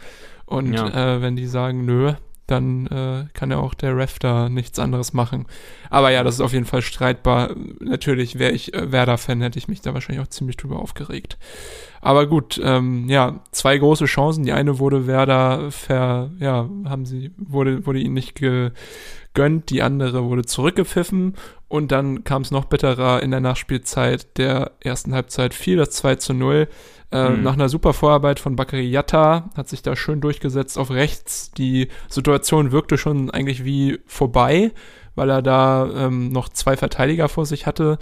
Und Ja. äh, wenn die sagen, nö, dann äh, kann ja auch der Ref da nichts anderes machen. Aber ja, das ist auf jeden Fall streitbar. Natürlich wäre ich äh, Werder-Fan, hätte ich mich da wahrscheinlich auch ziemlich drüber aufgeregt. Aber gut, ähm, ja, zwei große Chancen. Die eine wurde Werder ver, ja, haben sie, wurde, wurde ihnen nicht gegönnt, die andere wurde zurückgepfiffen und dann kam es noch bitterer in der Nachspielzeit der ersten Halbzeit fiel das 2 zu 0. Äh, Mhm. Nach einer super Vorarbeit von Bakary Yatta hat sich da schön durchgesetzt auf rechts. Die Situation wirkte schon eigentlich wie vorbei, weil er da ähm, noch zwei Verteidiger vor sich hatte.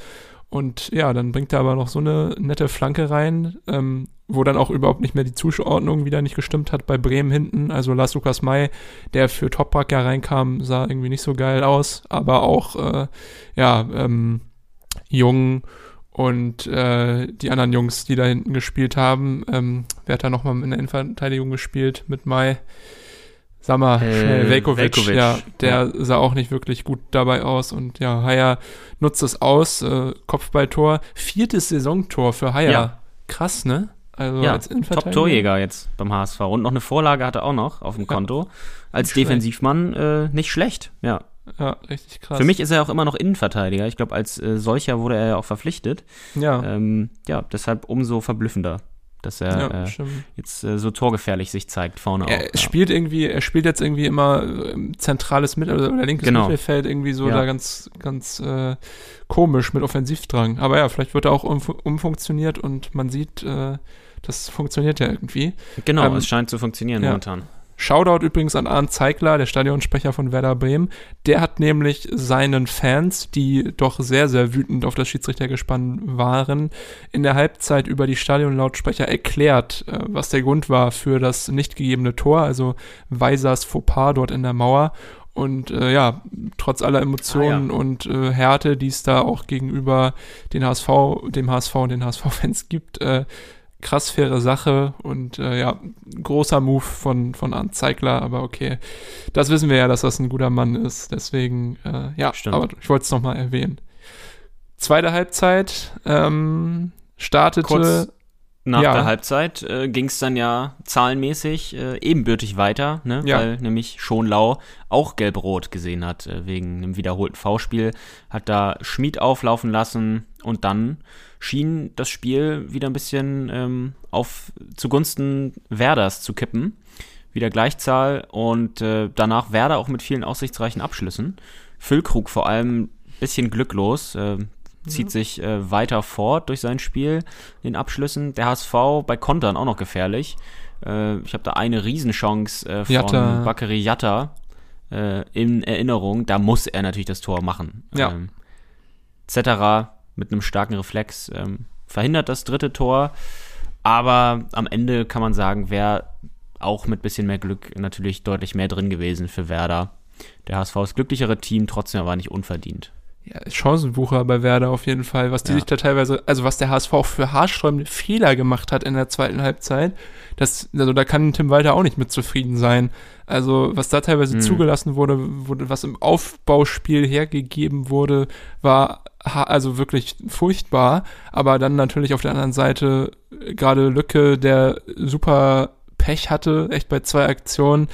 Und ja, dann bringt er aber noch so eine nette Flanke rein, ähm, wo dann auch überhaupt nicht mehr die Zuordnung wieder nicht gestimmt hat bei Bremen hinten. Also Lars Lukas May, der für Toprak ja reinkam, sah irgendwie nicht so geil aus, aber auch äh, ja, ähm, jung und äh, die anderen Jungs, die da hinten gespielt haben, ähm, wer hat da nochmal in der Innenverteidigung gespielt mit Mai? Sag mal, Äh, schnell, Velkovic, Velkovic, ja, der ja. sah auch nicht wirklich gut dabei aus und ja, Haier nutzt es aus, äh, Kopfballtor, viertes Saisontor für Haier. Ja. Krass, ne? Also Ja, als Innenverteidiger. Top-Torjäger jetzt beim HSV. Und noch eine Vorlage hat er auch noch auf dem. Konto. Als. Defensivmann äh, nicht schlecht, ja. Ja, richtig krass. Für mich ist er auch immer noch Innenverteidiger. Ich glaube, als äh, solcher wurde er ja auch verpflichtet. ja, Ähm, ja, deshalb umso verblüffender, dass er ja, äh, jetzt äh, so torgefährlich sich zeigt vorne Er auch. Ja. spielt irgendwie, er spielt jetzt irgendwie immer ähm, zentrales Mittel oder linkes Genau. Mittelfeld irgendwie so Ja. da ganz, ganz äh, komisch mit Offensivdrang. Aber ja, vielleicht wird er auch umfu umfunktioniert und man sieht, äh, das funktioniert ja irgendwie. Genau, ähm, es scheint zu funktionieren ja. momentan. Shoutout übrigens an Arndt Zeigler, der Stadionsprecher von Werder Bremen. Der hat nämlich seinen Fans, die doch sehr, sehr wütend auf das Schiedsrichtergespann waren, in der Halbzeit über die Stadionlautsprecher erklärt, äh, was der Grund war für das nicht gegebene Tor, also Weisers Fauxpas dort in der Mauer. Und äh, ja, trotz aller Emotionen Ah, ja. und äh, Härte, die es da auch gegenüber den HSV, dem HSV und den HSV-Fans gibt, äh, krass faire Sache und äh, ja, großer Move von, von Arndt Zeigler, aber okay. Das wissen wir ja, dass das ein guter Mann ist, deswegen, äh, ja, Stimmt. aber ich wollte es nochmal erwähnen. Zweite Halbzeit ähm, startete. Kurz nach Ja. der Halbzeit äh, ging es dann ja zahlenmäßig äh, ebenbürtig weiter, ne? Ja. weil nämlich Schonlau auch gelb-rot gesehen hat äh, wegen einem wiederholten V-Spiel, hat da Schmied auflaufen lassen und dann schien das Spiel wieder ein bisschen ähm, auf zugunsten Werders zu kippen. Wieder Gleichzahl und äh, danach Werder auch mit vielen aussichtsreichen Abschlüssen. Füllkrug vor allem bisschen glücklos, äh, zieht sich äh, weiter fort durch sein Spiel, den Abschlüssen. Der HSV bei Kontern auch noch gefährlich. Äh, ich habe da eine Riesenchance äh, von Jatta. Bakary Jatta äh, in Erinnerung. Da muss er natürlich das Tor machen. Ja. Ähm, Zetterer mit einem starken Reflex ähm, verhindert das dritte Tor. Aber am Ende kann man sagen, wäre auch mit bisschen mehr Glück natürlich deutlich mehr drin gewesen für Werder. Der HSV ist glücklichere Team, trotzdem aber nicht unverdient. Ja, Chancenbucher bei Werder auf jeden Fall, was die Ja. sich da teilweise, also was der HSV auch für haarsträubende Fehler gemacht hat in der zweiten Halbzeit, das, also da kann Tim Walter auch nicht mit zufrieden sein. Also was da teilweise Mhm. zugelassen wurde, wurde, was im Aufbauspiel hergegeben wurde, war also wirklich furchtbar. Aber dann natürlich auf der anderen Seite äh, gerade Lücke, der super Pech hatte, echt bei zwei Aktionen.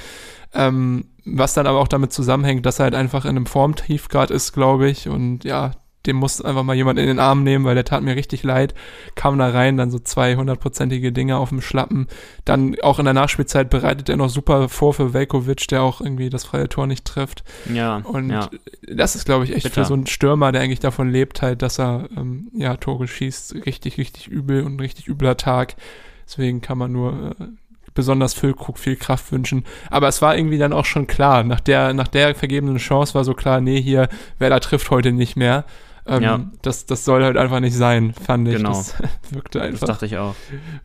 Ähm, was dann aber auch damit zusammenhängt, dass er halt einfach in einem Formtief gerade ist, glaube ich. Und ja, dem muss einfach mal jemand in den Arm nehmen, weil der tat mir richtig leid. Kam da rein, dann so zwei hundertprozentige Dinge auf dem Schlappen. Dann auch in der Nachspielzeit bereitet er noch super vor für Velkovic, der auch irgendwie das freie Tor nicht trifft. Ja, Und ja. das ist, glaube ich, echt Bitter. für so einen Stürmer, der eigentlich davon lebt, halt, dass er ähm, ja Tore schießt, richtig, richtig übel und ein richtig übler Tag. Deswegen kann man nur äh, besonders Füllkrug viel Kraft wünschen. Aber es war irgendwie dann auch schon klar, nach der, nach der vergebenen Chance war so klar, nee, hier, Werder trifft heute nicht mehr. Ähm, Ja. das, das soll halt einfach nicht sein, fand ich. Genau. Das wirkte Das einfach dachte ich auch.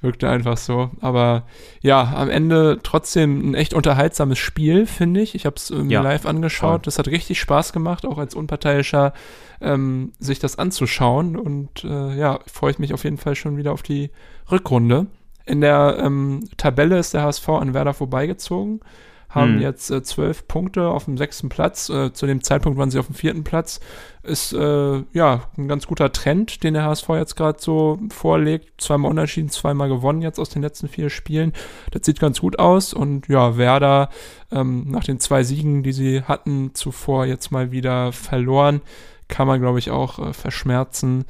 wirkte einfach so. Aber ja, am Ende trotzdem ein echt unterhaltsames Spiel, finde ich. Ich habe es ähm, Ja, live angeschaut. voll. Das hat richtig Spaß gemacht, auch als Unparteiischer ähm, sich das anzuschauen. Und äh, ja, freue ich mich auf jeden Fall schon wieder auf die Rückrunde. In der ähm, Tabelle ist der HSV an Werder vorbeigezogen, haben Hm. jetzt äh, zwölf Punkte auf dem sechsten Platz. Äh, zu dem Zeitpunkt waren sie auf dem vierten Platz. Ist äh, ja ein ganz guter Trend, den der HSV jetzt gerade so vorlegt. Zweimal unentschieden, zweimal gewonnen jetzt aus den letzten vier Spielen. Das sieht ganz gut aus. Und ja, Werder ähm, nach den zwei Siegen, die sie hatten, zuvor jetzt mal wieder verloren, kann man, glaube ich, auch äh, verschmerzen.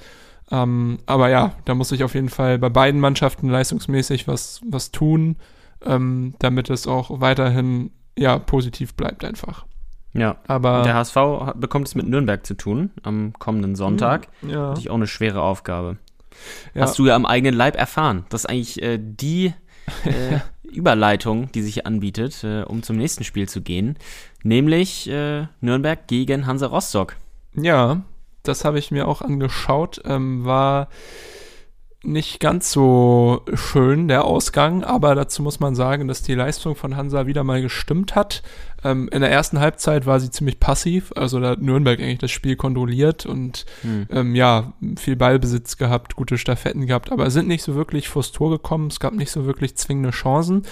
Ähm, aber ja, da muss ich auf jeden Fall bei beiden Mannschaften leistungsmäßig was, was tun, ähm, damit es auch weiterhin ja positiv bleibt einfach. Ja. Aber Der HSV bekommt es mit Nürnberg zu tun am kommenden Sonntag. ja, Natürlich auch eine schwere Aufgabe. ja. Hast du ja am eigenen Leib erfahren. Das ist eigentlich äh, die äh, Überleitung, die sich anbietet, äh, um zum nächsten Spiel zu gehen. Nämlich äh, Nürnberg gegen Hansa Rostock. Ja, das habe ich mir auch angeschaut. Ähm, war nicht ganz so schön, der Ausgang, aber dazu muss man sagen, dass die Leistung von Hansa wieder mal gestimmt hat. Ähm, in der ersten Halbzeit war sie ziemlich passiv, also da hat Nürnberg eigentlich das Spiel kontrolliert und Hm. ähm, ja, viel Ballbesitz gehabt, gute Staffetten gehabt, aber sind nicht so wirklich vors Tor gekommen. Es gab nicht so wirklich zwingende Chancen.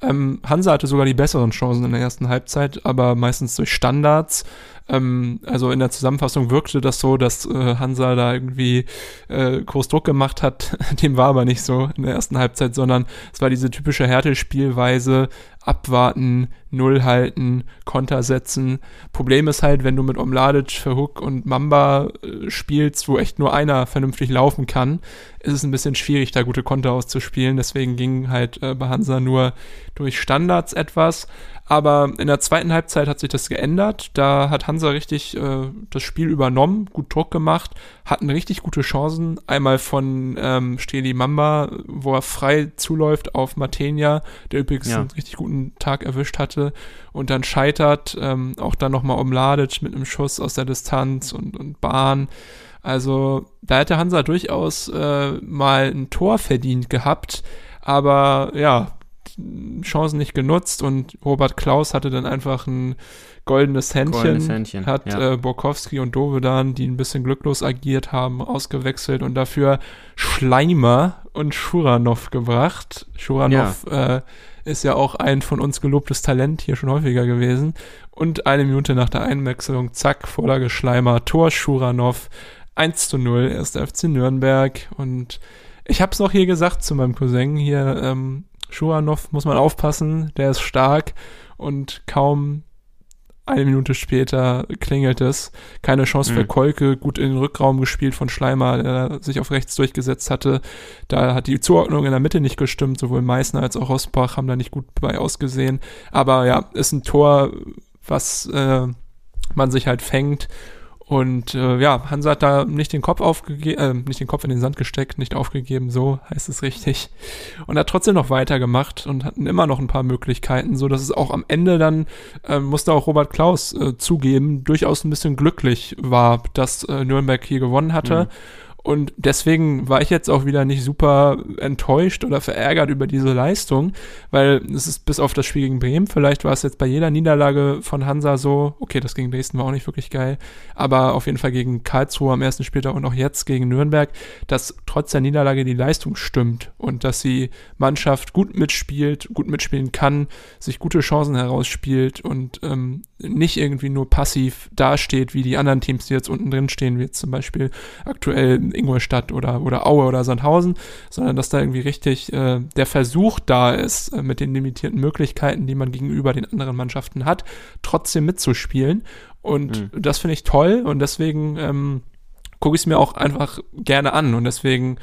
Ähm, Hansa hatte sogar die besseren Chancen in der ersten Halbzeit, aber meistens durch Standards. Ähm, also in der Zusammenfassung wirkte das so, dass äh, Hansa da irgendwie äh, groß Druck gemacht hat. Dem war aber nicht so in der ersten Halbzeit, sondern es war diese typische Härte-Spielweise, abwarten, Null halten, Konter setzen. Problem ist halt, wenn du mit Omladic, Verhook und Mamba äh, spielst, wo echt nur einer vernünftig laufen kann, ist es ein bisschen schwierig, da gute Konter auszuspielen. Deswegen ging halt äh, bei Hansa nur durch Standards etwas. Aber in der zweiten Halbzeit hat sich das geändert. Da hat Hansa richtig äh, das Spiel übernommen, gut Druck gemacht, hatten richtig gute Chancen. Einmal von ähm, Steli Mamba, wo er frei zuläuft auf Matenia, der übrigens Ja. einen richtig guten Tag erwischt hatte und dann scheitert. Ähm, auch dann nochmal Omladic mit einem Schuss aus der Distanz und, und Bahn. Also da hätte Hansa durchaus äh, mal ein Tor verdient gehabt. Aber ja, Chancen nicht genutzt und Robert Klaus hatte dann einfach ein goldenes Händchen. Goldenes Händchen, Hat ja. äh, Borkowski und Dovedan, die ein bisschen glücklos agiert haben, ausgewechselt und dafür Schleimer und Schuranov gebracht. Schuranov äh, ist ja auch ein von uns gelobtes Talent hier schon häufiger gewesen. Und eine Minute nach der Einwechslung, zack, Vorlage Schleimer, Tor Schuranov, 1 zu 0, erst der FC Nürnberg. Und ich habe es noch hier gesagt zu meinem Cousin hier, ähm, Schuranov muss man aufpassen, der ist stark und kaum eine Minute später klingelt es. Keine Chance für Mhm. Kolke, gut in den Rückraum gespielt von Schleimer, der sich auf rechts durchgesetzt hatte. Da hat die Zuordnung in der Mitte nicht gestimmt, sowohl Meißner als auch Rosbach haben da nicht gut bei ausgesehen. Aber ja, ist ein Tor, was äh, man sich halt fängt. Und äh, ja, Hansa hat da nicht den Kopf aufgegeben, äh, nicht den Kopf in den Sand gesteckt, nicht aufgegeben, so heißt es richtig. Und hat trotzdem noch weitergemacht und hatten immer noch ein paar Möglichkeiten, so dass es auch am Ende dann, äh, musste auch Robert Klaus äh, zugeben, durchaus ein bisschen glücklich war, dass äh, Nürnberg hier gewonnen hatte. Mhm und deswegen war ich jetzt auch wieder nicht super enttäuscht oder verärgert über diese Leistung, weil es ist bis auf das Spiel gegen Bremen, vielleicht war es jetzt bei jeder Niederlage von Hansa so, okay, das gegen Dresden war auch nicht wirklich geil, aber auf jeden Fall gegen Karlsruhe am ersten Spieltag und auch jetzt gegen Nürnberg, dass trotz der Niederlage die Leistung stimmt und dass die Mannschaft gut mitspielt, gut mitspielen kann, sich gute Chancen herausspielt und ähm, nicht irgendwie nur passiv dasteht, wie die anderen Teams, die jetzt unten drin stehen, wie jetzt zum Beispiel aktuell Ingolstadt oder, oder Aue oder Sandhausen, sondern dass da irgendwie richtig äh, der Versuch da ist, äh, mit den limitierten Möglichkeiten, die man gegenüber den anderen Mannschaften hat, trotzdem mitzuspielen. Und mhm. das finde ich toll und deswegen ähm, gucke ich es mir auch einfach gerne an und deswegen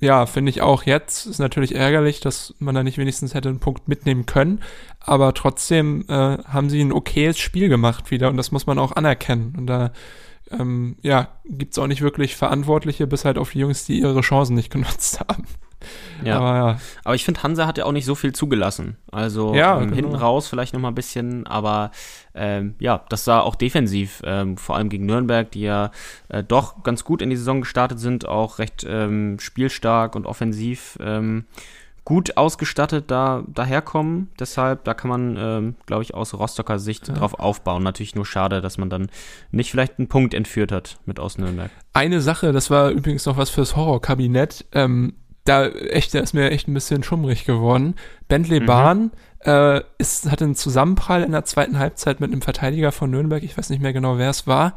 ja, finde ich auch jetzt ist natürlich ärgerlich, dass man da nicht wenigstens hätte einen Punkt mitnehmen können, aber trotzdem äh, haben sie ein okayes Spiel gemacht wieder und das muss man auch anerkennen und da ähm, ja, gibt es auch nicht wirklich Verantwortliche, bis halt auf die Jungs, die ihre Chancen nicht genutzt haben. Ja. Aber, ja. aber ich finde, Hansa hat ja auch nicht so viel zugelassen. Also ja, ähm, genau. hinten raus vielleicht noch mal ein bisschen, aber ähm, ja, das sah auch defensiv, ähm, vor allem gegen Nürnberg, die ja äh, doch ganz gut in die Saison gestartet sind, auch recht ähm, spielstark und offensiv ähm, gut ausgestattet da daherkommen. Deshalb, da kann man, ähm, glaube ich, aus Rostocker Sicht ja. drauf aufbauen. Natürlich nur schade, dass man dann nicht vielleicht einen Punkt entführt hat mit aus Nürnberg. Eine Sache, das war übrigens noch was fürs Horrorkabinett. Ähm, da echt, da ist mir echt ein bisschen schummrig geworden. Bentley mhm. Bahn äh, ist, hatte einen Zusammenprall in der zweiten Halbzeit mit einem Verteidiger von Nürnberg. Ich weiß nicht mehr genau, wer es war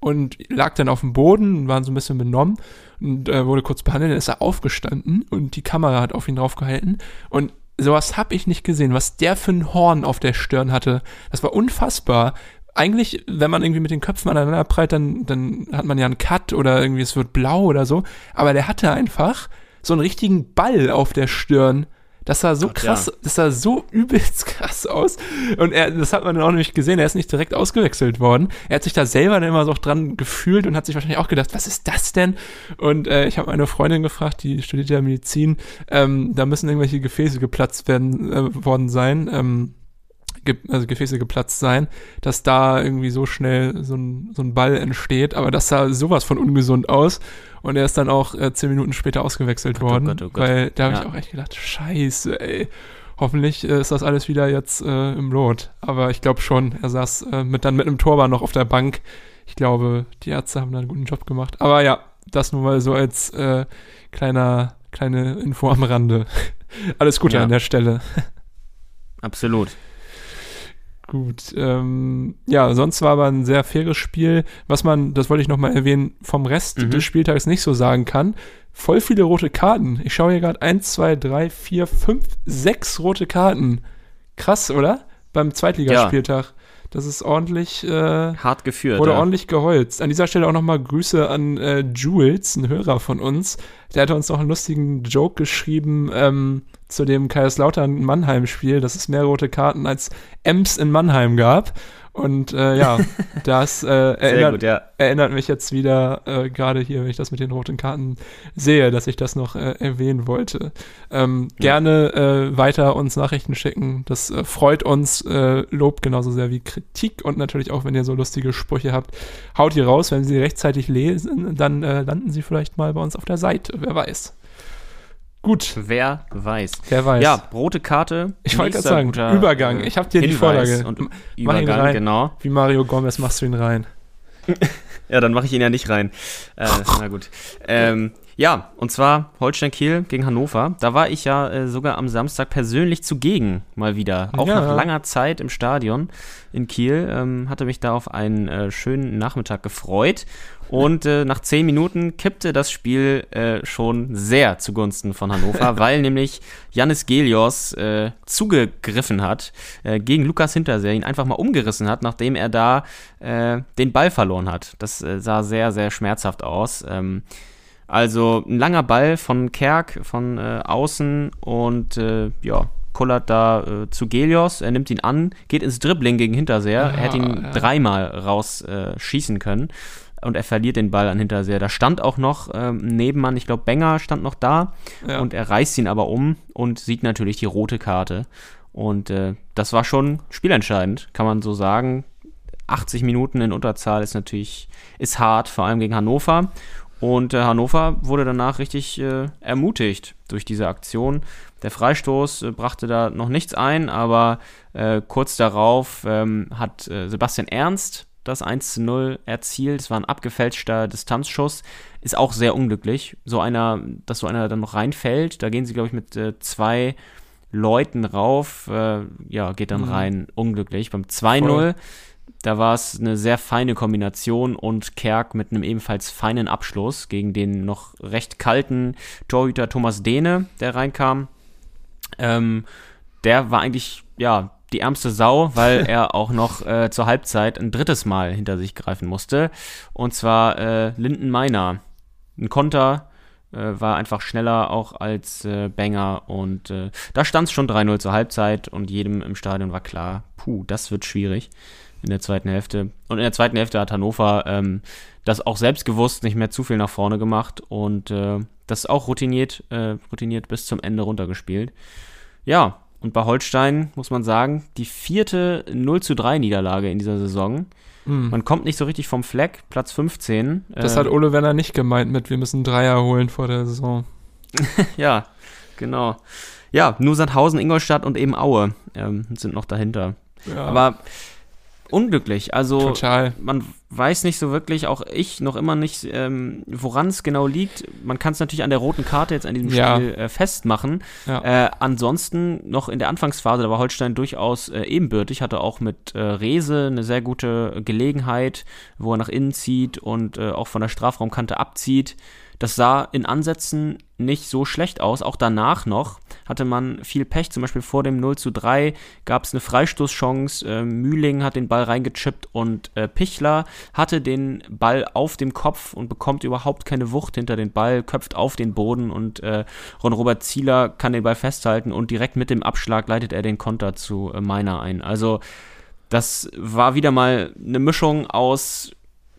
und lag dann auf dem Boden, war so ein bisschen benommen und äh, wurde kurz behandelt, dann ist er aufgestanden und die Kamera hat auf ihn draufgehalten und sowas habe ich nicht gesehen, was der für ein Horn auf der Stirn hatte. Das war unfassbar. Eigentlich, wenn man irgendwie mit den Köpfen aneinander prallt, dann, dann hat man ja einen Cut oder irgendwie es wird blau oder so. Aber der hatte einfach so einen richtigen Ball auf der Stirn. Das sah so Ach, krass, ja. das sah so übelst krass aus. Und er, das hat man dann auch nämlich gesehen, er ist nicht direkt ausgewechselt worden. Er hat sich da selber dann immer so dran gefühlt und hat sich wahrscheinlich auch gedacht, was ist das denn? Und äh, ich habe meine Freundin gefragt, die studiert ja Medizin, ähm, da müssen irgendwelche Gefäße geplatzt werden äh, worden sein. Ähm, also Gefäße geplatzt sein, dass da irgendwie so schnell so ein, so ein Ball entsteht. Aber das sah sowas von ungesund aus. Und er ist dann auch äh, zehn Minuten später ausgewechselt oh Gott, worden. Oh Gott, oh Gott. Weil da habe ja. ich auch echt gedacht, scheiße, ey. Hoffentlich äh, ist das alles wieder jetzt äh, im Lot. Aber ich glaube schon, er saß äh, mit, dann mit einem Torwart noch auf der Bank. Ich glaube, die Ärzte haben da einen guten Job gemacht. Aber ja, das nur mal so als äh, kleiner, kleine Info am Rande. alles Gute ja. an der Stelle. Absolut. Gut, ähm, ja, sonst war aber ein sehr faires Spiel. Was man, das wollte ich nochmal erwähnen, vom Rest mhm. des Spieltags nicht so sagen kann. Voll viele rote Karten. Ich schaue hier gerade 1, 2, 3, 4, 5, 6 rote Karten. Krass, oder? Beim Zweitligaspieltag. Ja. Das ist ordentlich äh, hart geführt. Wurde ja. ordentlich geholzt. An dieser Stelle auch nochmal Grüße an äh, Jules, ein Hörer von uns. Der hat uns noch einen lustigen Joke geschrieben. Ähm, zu dem Kaiserslautern-Mannheim-Spiel, dass es mehr rote Karten als Ems in Mannheim gab. Und äh, ja, das äh, erinnert, gut, ja. erinnert, mich jetzt wieder äh, gerade hier, wenn ich das mit den roten Karten sehe, dass ich das noch äh, erwähnen wollte. Ähm, ja. Gerne äh, weiter uns Nachrichten schicken. Das äh, freut uns. Äh, Lob genauso sehr wie Kritik und natürlich auch, wenn ihr so lustige Sprüche habt, haut die raus. Wenn sie rechtzeitig lesen, dann äh, landen sie vielleicht mal bei uns auf der Seite. Wer weiß. Gut. Wer weiß. Wer weiß. Ja, rote Karte. Ich wollte gerade sagen, Übergang. Ich habe dir Hinweis die Vorlage. Und Mach Übergang, rein. genau. Wie Mario Gomez machst du ihn rein. ja, dann mache ich ihn ja nicht rein. Äh, na gut. Ähm, ja, und zwar Holstein Kiel gegen Hannover. Da war ich ja äh, sogar am Samstag persönlich zugegen, mal wieder. Auch ja. nach langer Zeit im Stadion in Kiel. Ähm, hatte mich da auf einen äh, schönen Nachmittag gefreut. Und äh, nach zehn Minuten kippte das Spiel äh, schon sehr zugunsten von Hannover, weil nämlich Janis Gelios äh, zugegriffen hat äh, gegen Lukas Hinterseher, ihn einfach mal umgerissen hat, nachdem er da äh, den Ball verloren hat. Das äh, sah sehr, sehr schmerzhaft aus. Ähm, also ein langer Ball von Kerk von außen und ja, pullert da äh, zu Gelios, er nimmt ihn an, geht ins Dribbling gegen Hinterseher. Ja, er hätte ihn ja. dreimal rausschießen äh, schießen können und er verliert den Ball an Hinterseher. Da stand auch noch ähm, ein Nebenmann, ich glaube Benger stand noch da Ja. und er reißt ihn aber um und sieht natürlich die rote Karte. Und äh, das war schon spielentscheidend, kann man so sagen. 80 Minuten in Unterzahl ist natürlich ist hart, vor allem gegen Hannover. Und äh, Hannover wurde danach richtig äh, ermutigt durch diese Aktion. Der Freistoß äh, brachte da noch nichts ein, aber äh, kurz darauf ähm, hat äh, Sebastian Ernst das 1 zu 0 erzielt. Es war ein abgefälschter Distanzschuss. Ist auch sehr unglücklich. So einer, dass so einer dann noch reinfällt. Da gehen sie, glaube ich, mit äh, zwei Leuten rauf. Äh, ja, geht dann Mhm. rein. Unglücklich. Beim 2-0 da war es eine sehr feine Kombination und Kerk mit einem ebenfalls feinen Abschluss gegen den noch recht kalten Torhüter Thomas Dehne, der reinkam. Ähm, der war eigentlich, ja, die ärmste Sau, weil er auch noch äh, zur Halbzeit ein drittes Mal hinter sich greifen musste. Und zwar äh, Linden Meiner. Ein Konter äh, war einfach schneller auch als äh, Banger und äh, da stand es schon 3-0 zur Halbzeit und jedem im Stadion war klar, puh, das wird schwierig in der zweiten Hälfte. Und in der zweiten Hälfte hat Hannover ähm, das auch selbstgewusst nicht mehr zu viel nach vorne gemacht und äh, das auch routiniert, äh, routiniert bis zum Ende runtergespielt. Ja, und bei Holstein muss man sagen, die vierte 0 zu 3 Niederlage in dieser Saison. Mhm. Man kommt nicht so richtig vom Fleck, Platz 15. Das äh, hat Ole Werner nicht gemeint mit, wir müssen Dreier holen vor der Saison. Ja, genau. Ja, nur Sandhausen, Ingolstadt und eben Aue ähm, sind noch dahinter. Ja, Aber unglücklich. Also total. man weiß nicht so wirklich, auch ich noch immer nicht, ähm, woran es genau liegt. Man kann es natürlich an der roten Karte jetzt an diesem Ja. Spiel äh, festmachen. Ja. Äh, ansonsten noch in der Anfangsphase, da war Holstein durchaus äh, ebenbürtig, hatte auch mit äh, Rese eine sehr gute Gelegenheit, wo er nach innen zieht und äh, auch von der Strafraumkante abzieht. Das sah in Ansätzen nicht so schlecht aus. Auch danach noch hatte man viel Pech. Zum Beispiel vor dem 0 zu 3 gab es eine Freistoßchance. Äh, Mühling hat den Ball reingechippt und äh, Pichler hatte den Ball auf dem Kopf und bekommt überhaupt keine Wucht hinter den Ball, köpft auf den Boden und äh, Ron-Robert Zieler kann den Ball festhalten und direkt mit dem Abschlag leitet er den Konter zu Meiner ein. Also das war wieder mal eine Mischung aus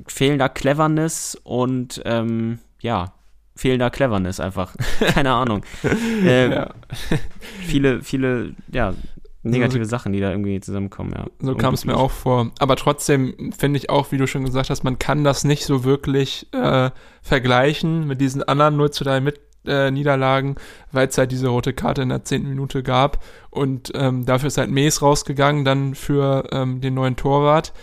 fehlender Cleverness und ähm, ja, fehlender Cleverness einfach. Keine Ahnung. Ähm, Ja. Viele, viele, ja, negative Sachen, die da irgendwie zusammenkommen, ja. So kam es mir auch vor. Aber trotzdem finde ich auch, wie du schon gesagt hast, man kann das nicht so wirklich äh, vergleichen mit diesen anderen 0 zu 3 mit äh, Niederlagen, weil es halt diese rote Karte in der zehnten Minute gab. Und ähm, dafür ist halt Mees rausgegangen, dann für ähm, den neuen Torwart.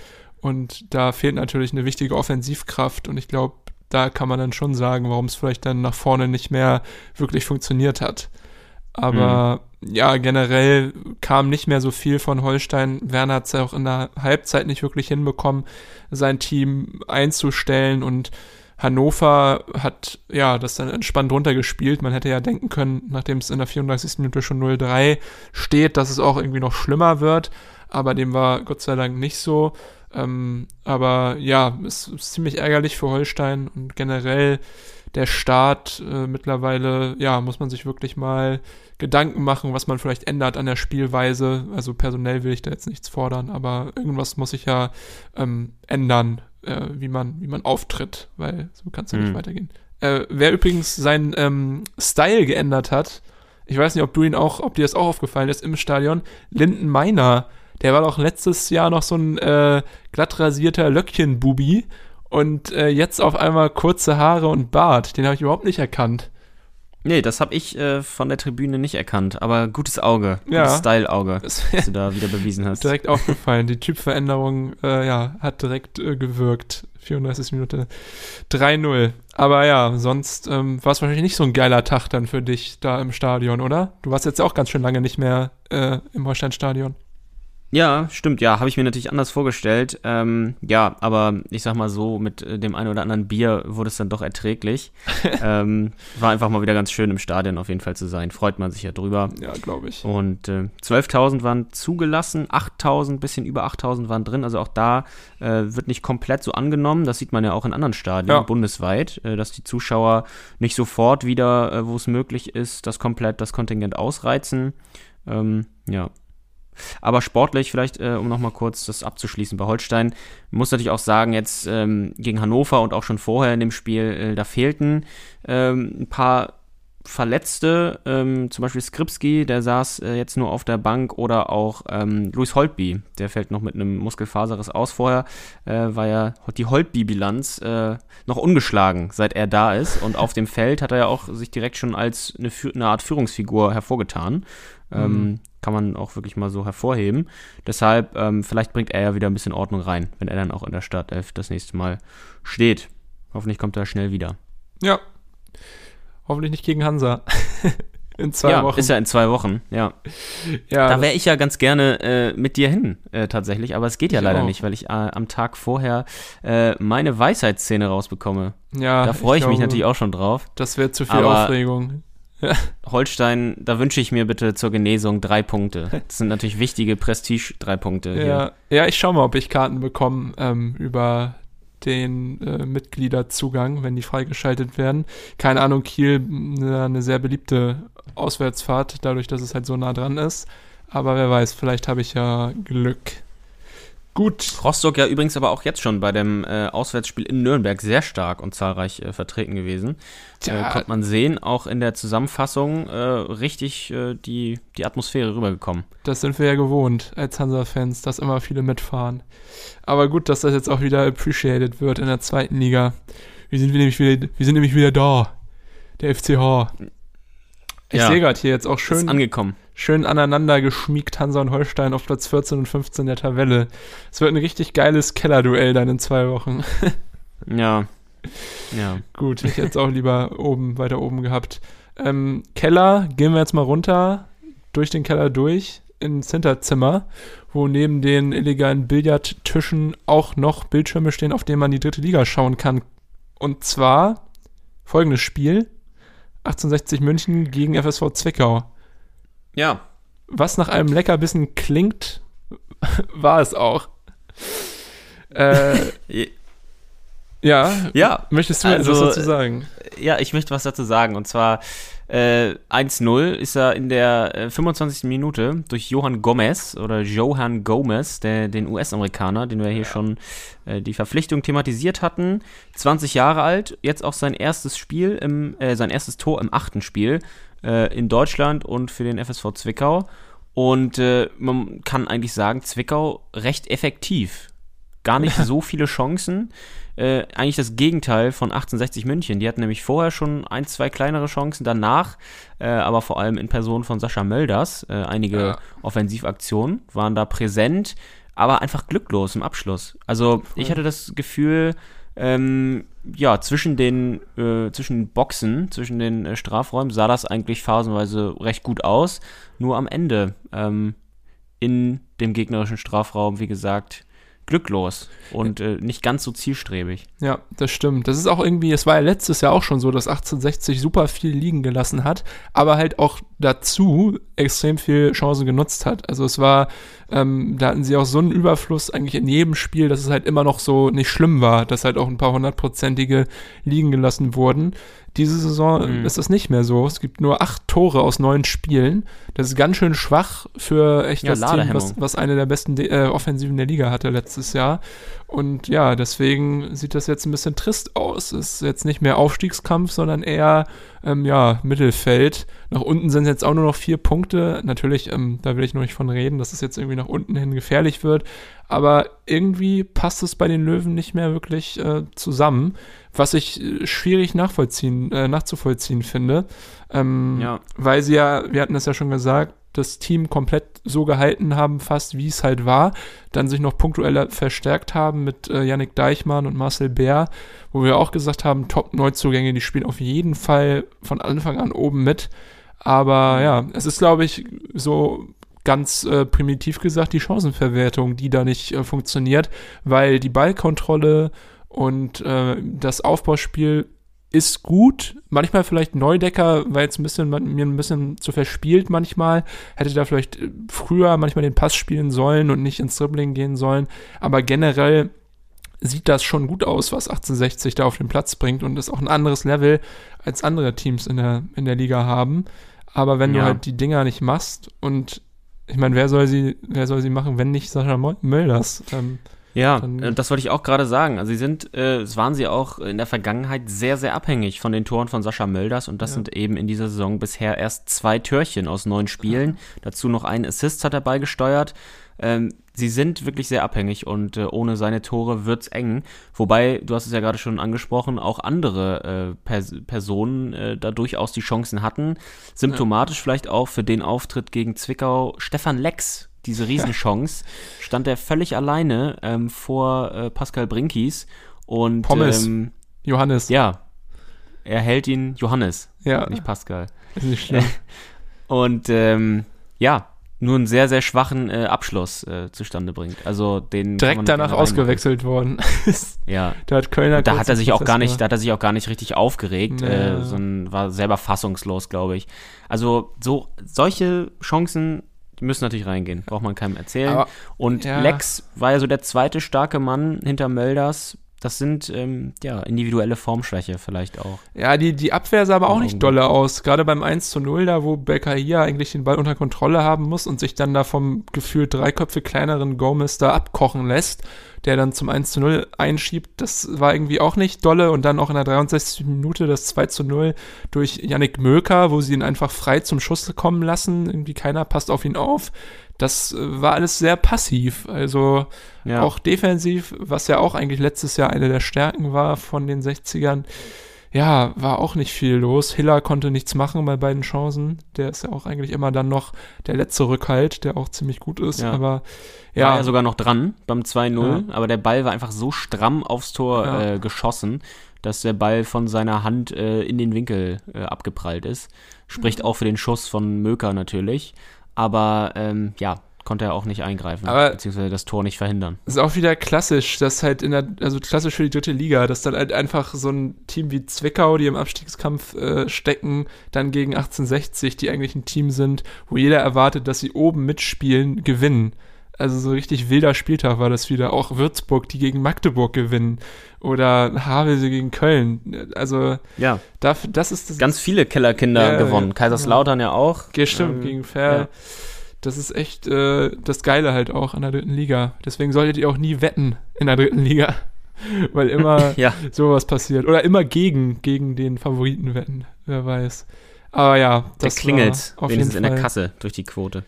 Und da fehlt natürlich eine wichtige Offensivkraft. Und ich glaube, da kann man dann schon sagen, warum es vielleicht dann nach vorne nicht mehr wirklich funktioniert hat. Aber ja, generell kam nicht mehr so viel von Holstein. Werner hat es ja auch in der Halbzeit nicht wirklich hinbekommen, sein Team einzustellen und Hannover hat ja das dann entspannt runtergespielt. Man hätte ja denken können, nachdem es in der 34. Minute schon 0-3 steht, dass es auch irgendwie noch schlimmer wird. Aber dem war Gott sei Dank nicht so. Ähm, aber ja, es ist ziemlich ärgerlich für Holstein und generell der Start äh, mittlerweile, ja, muss man sich wirklich mal Gedanken machen, was man vielleicht ändert an der Spielweise. Also personell will ich da jetzt nichts fordern, aber irgendwas muss sich ja ähm, ändern, äh, wie man, wie man auftritt, weil so kann es ja Mhm. nicht weitergehen. Äh, wer übrigens seinen ähm, Style geändert hat, ich weiß nicht, ob du ihn auch, ob dir das auch aufgefallen ist im Stadion, Linden Meiner, der war doch letztes Jahr noch so ein äh, glatt rasierter Löckchenbubi und äh, jetzt auf einmal kurze Haare und Bart. Den habe ich überhaupt nicht erkannt. Nee, das habe ich äh, von der Tribüne nicht erkannt, aber gutes Auge, Ja. gutes Style-Auge, Das das du da wieder bewiesen hast. direkt aufgefallen. Die Typveränderung, äh, ja, hat direkt äh, gewirkt. 34 Minute 3-0. Aber ja, sonst ähm, war es wahrscheinlich nicht so ein geiler Tag dann für dich da im Stadion, oder? Du warst jetzt auch ganz schön lange nicht mehr äh, im Holstein-Stadion. Ja, stimmt, ja, habe ich mir natürlich anders vorgestellt. Ähm, ja, aber ich sag mal so, mit äh, dem einen oder anderen Bier wurde es dann doch erträglich. ähm, war einfach mal wieder ganz schön im Stadion auf jeden Fall zu sein. Freut man sich ja drüber. Ja, glaube ich. Und äh, 12.000 waren zugelassen, 8.000, bisschen über 8.000 waren drin. Also auch da äh, wird nicht komplett so angenommen. Das sieht man ja auch in anderen Stadien Ja. bundesweit, äh, dass die Zuschauer nicht sofort wieder, äh, wo es möglich ist, das komplett das Kontingent ausreizen. Ähm, ja. Aber sportlich, vielleicht, äh, um nochmal kurz das abzuschließen bei Holstein, muss natürlich auch sagen, jetzt ähm, gegen Hannover und auch schon vorher in dem Spiel, äh, da fehlten ähm, ein paar Verletzte, ähm, zum Beispiel Skripski, der saß äh, jetzt nur auf der Bank, oder auch ähm, Luis Holtby, der fällt noch mit einem Muskelfaserriss aus. Vorher äh, war ja die Holtby-Bilanz äh, noch ungeschlagen, seit er da ist. Und auf dem Feld hat er ja auch sich direkt schon als eine, eine Art Führungsfigur hervorgetan. Ähm, mhm. Kann man auch wirklich mal so hervorheben. Deshalb, ähm, vielleicht bringt er ja wieder ein bisschen Ordnung rein, wenn er dann auch in der Startelf das nächste Mal steht. Hoffentlich kommt er schnell wieder. Ja, Hoffentlich nicht gegen Hansa. in zwei ja, Wochen. Ist ja in zwei Wochen, ja. ja da wäre ich ja ganz gerne äh, mit dir hin, äh, tatsächlich, aber es geht ja leider auch. nicht, weil ich äh, am Tag vorher äh, meine Weisheitsszene rausbekomme. Ja. Da freue ich, ich, mich natürlich auch schon drauf. Das wäre zu viel aber Aufregung. Holstein, da wünsche ich mir bitte zur Genesung drei Punkte. Das sind natürlich wichtige Prestige drei Punkte. Ja, hier. ja ich schaue mal, ob ich Karten bekomme ähm, über den äh, Mitgliederzugang, wenn die freigeschaltet werden. Keine Ahnung, Kiel eine, eine sehr beliebte Auswärtsfahrt, dadurch, dass es halt so nah dran ist. Aber wer weiß, vielleicht habe ich ja Glück. Gut. Rostock ja übrigens aber auch jetzt schon bei dem äh, Auswärtsspiel in Nürnberg sehr stark und zahlreich äh, vertreten gewesen. Äh, konnte man sehen, auch in der Zusammenfassung äh, richtig äh, die, die Atmosphäre rübergekommen. Das sind wir ja gewohnt als Hansa-Fans, dass immer viele mitfahren. Aber gut, dass das jetzt auch wieder appreciated wird in der zweiten Liga. Wir sind nämlich wieder, wir sind nämlich wieder da. Der FCH. Ich ja, sehe gerade hier jetzt auch schön. Angekommen schön aneinander geschmiegt, Hansa und Holstein auf Platz 14 und 15 der Tabelle. Es wird ein richtig geiles Kellerduell dann in zwei Wochen. ja. Ja. Gut, ich hätte es auch lieber oben, weiter oben gehabt. Ähm, Keller, gehen wir jetzt mal runter, durch den Keller durch, ins Hinterzimmer, wo neben den illegalen Billardtischen auch noch Bildschirme stehen, auf denen man die dritte Liga schauen kann. Und zwar folgendes Spiel: 1860 München gegen FSV Zwickau. Ja. Was nach einem Leckerbissen klingt, war es auch. Äh, ja. Ja. Möchtest du also, etwas dazu sagen? Ja, ich möchte was dazu sagen. Und zwar äh, 1-0 ist er in der äh, 25. Minute durch Johann Gomez oder Johann Gomez, der, den US-Amerikaner, den wir hier ja. schon äh, die Verpflichtung thematisiert hatten. 20 Jahre alt, jetzt auch sein erstes Spiel, im, äh, sein erstes Tor im achten Spiel äh, in Deutschland und für den FSV Zwickau. Und äh, man kann eigentlich sagen, Zwickau recht effektiv. Gar nicht so viele Chancen. Äh, eigentlich das Gegenteil von 1860 München. Die hatten nämlich vorher schon ein, zwei kleinere Chancen, danach, äh, aber vor allem in Person von Sascha Mölders, äh, einige ja. Offensivaktionen waren da präsent, aber einfach glücklos im Abschluss. Also ich hatte das Gefühl, ähm, ja, zwischen den, äh, zwischen Boxen, zwischen den äh, Strafräumen sah das eigentlich phasenweise recht gut aus. Nur am Ende ähm, in dem gegnerischen Strafraum, wie gesagt, glücklos und äh, nicht ganz so zielstrebig. Ja, das stimmt. Das ist auch irgendwie, es war ja letztes Jahr auch schon so, dass 1860 super viel liegen gelassen hat, aber halt auch dazu extrem viel Chancen genutzt hat. Also es war, ähm, da hatten sie auch so einen Überfluss eigentlich in jedem Spiel, dass es halt immer noch so nicht schlimm war, dass halt auch ein paar hundertprozentige liegen gelassen wurden. Diese Saison mhm. ist das nicht mehr so. Es gibt nur acht Tore aus neun Spielen. Das ist ganz schön schwach für echt ja, das Team, was, was eine der besten äh, Offensiven der Liga hatte letztes Jahr. Und ja, deswegen sieht das jetzt ein bisschen trist aus. Es ist jetzt nicht mehr Aufstiegskampf, sondern eher ähm, ja, Mittelfeld. Nach unten sind jetzt auch nur noch vier Punkte. Natürlich, ähm, da will ich noch nicht von reden, dass es jetzt irgendwie nach unten hin gefährlich wird. Aber irgendwie passt es bei den Löwen nicht mehr wirklich äh, zusammen, was ich äh, schwierig nachvollziehen, äh, nachzuvollziehen finde. Ähm, ja. Weil sie ja, wir hatten das ja schon gesagt, das Team komplett so gehalten haben, fast wie es halt war. Dann sich noch punktuell verstärkt haben mit äh, Yannick Deichmann und Marcel Bär, wo wir auch gesagt haben, Top-Neuzugänge, die spielen auf jeden Fall von Anfang an oben mit. Aber ja, es ist, glaube ich, so ganz äh, primitiv gesagt die Chancenverwertung, die da nicht äh, funktioniert, weil die Ballkontrolle und äh, das Aufbauspiel ist gut. Manchmal vielleicht Neudecker, weil jetzt ein bisschen mir ein bisschen zu verspielt manchmal. Hätte da vielleicht äh, früher manchmal den Pass spielen sollen und nicht ins Dribbling gehen sollen. Aber generell sieht das schon gut aus, was 1860 da auf den Platz bringt und ist auch ein anderes Level als andere Teams in der, in der Liga haben. Aber wenn Ja. du halt die Dinger nicht machst und ich meine, wer soll sie, wer soll sie machen, wenn nicht Sascha Mölders? Ähm, Ja, äh, das wollte ich auch gerade sagen. Also sie sind, äh, es waren sie auch in der Vergangenheit sehr, sehr abhängig von den Toren von Sascha Mölders und das Ja. sind eben in dieser Saison bisher erst zwei Türchen aus neun Spielen. Dazu noch einen Assist hat er beigesteuert. Ähm, sie sind wirklich sehr abhängig und äh, ohne seine Tore wird's eng. Wobei, du hast es ja gerade schon angesprochen, auch andere äh, Pers Personen äh, da durchaus die Chancen hatten. Symptomatisch vielleicht auch für den Auftritt gegen Zwickau Stefan Lex. Diese Riesenchance stand er völlig alleine ähm, vor äh, Pascal Brinkis und Pommes. Ähm, Johannes. ja, er hält ihn Johannes, ja nicht Pascal. ist nicht schlimm. Und ähm, ja, nur einen sehr, sehr schwachen äh, Abschluss äh, zustande bringt. Also den Direkt danach ausgewechselt worden. Ja, da hat Kölner da hat er sich auch gar nicht, da hat er sich auch gar nicht richtig aufgeregt, Nee. äh, sondern war selber fassungslos, glaube ich. Also so solche Chancen die müssen natürlich reingehen, braucht man keinem erzählen. Aber- Und ja. Lex war ja so der zweite starke Mann hinter Mölders. Das sind ähm, ja individuelle Formschwäche vielleicht auch. Ja, die, die Abwehr sah aber auch nicht dolle aus. Gerade beim 1 zu 0, da wo Becker hier eigentlich den Ball unter Kontrolle haben muss und sich dann da vom gefühlt drei Köpfe kleineren Gomez da abkochen lässt, der dann zum 1 zu 0 einschiebt, das war irgendwie auch nicht dolle. Und dann auch in der 63. Minute das 2 zu 0 durch Yannick Möker, wo sie ihn einfach frei zum Schuss kommen lassen. Irgendwie keiner passt auf ihn auf. Das äh, war alles sehr passiv. Also Ja. auch defensiv, was ja auch eigentlich letztes Jahr eine der Stärken war von den 60ern. Ja, war auch nicht viel los. Hiller konnte nichts machen bei beiden Chancen. Der ist ja auch eigentlich immer dann noch der letzte Rückhalt, der auch ziemlich gut ist. Ja. Aber War ja, ja sogar noch dran beim 2-0, Ja. aber der Ball war einfach so stramm aufs Tor Ja. äh, geschossen, dass der Ball von seiner Hand äh, in den Winkel äh, abgeprallt ist. Spricht auch für den Schuss von Möker natürlich. Aber ähm, ja, konnte er auch nicht eingreifen, Aber- beziehungsweise das Tor nicht verhindern. ist auch wieder klassisch, dass halt in der, also klassisch für die dritte Liga, dass dann halt einfach so ein Team wie Zwickau, die im Abstiegskampf äh, stecken, dann gegen 1860, die eigentlich ein Team sind, wo jeder erwartet, dass sie oben mitspielen, gewinnen. Also so richtig wilder Spieltag war das wieder. Auch Würzburg, die gegen Magdeburg gewinnen. Oder Havelse gegen Köln. Also Ja, dafür, das ist das. ganz viele Kellerkinder Ja, gewonnen. Kaiserslautern ja, auch. Ja, stimmt, Ähm, gegen Fair. ja. Das ist echt äh, das Geile halt auch an der dritten Liga. Deswegen solltet ihr auch nie wetten in der dritten Liga. Weil immer sowas passiert. Oder immer gegen, gegen den Favoriten wetten. Wer weiß. Aber ja, der das klingelt war auf wenigstens in der Kasse durch die Quote.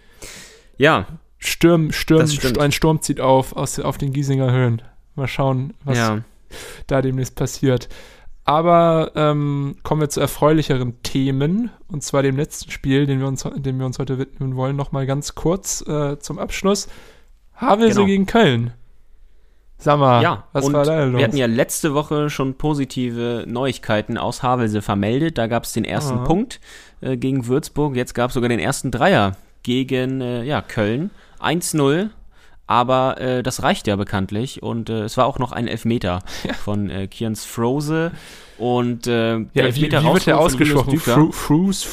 Ja, Sturm, Sturm, ein Sturm zieht auf aus, auf den Giesinger Höhen. Mal schauen, was ja. da demnächst passiert. Aber ähm, kommen wir zu erfreulicheren Themen. Und zwar dem letzten Spiel, den wir uns, dem wir uns heute widmen wollen. Nochmal ganz kurz äh, zum Abschluss. Havelse Genau. gegen Köln. Sag mal, Ja, was war da los? wir hatten ja letzte Woche schon positive Neuigkeiten aus Havelse vermeldet. Da gab es den ersten Aha. Punkt äh, gegen Würzburg. Jetzt gab es sogar den ersten Dreier gegen äh, ja, Köln. 1-0. Aber äh, das reicht ja bekanntlich. Und äh, es war auch noch ein Elfmeter von äh, Kians Froze. Und äh, ja, wie, wie wird der ausgesprochen? Froze,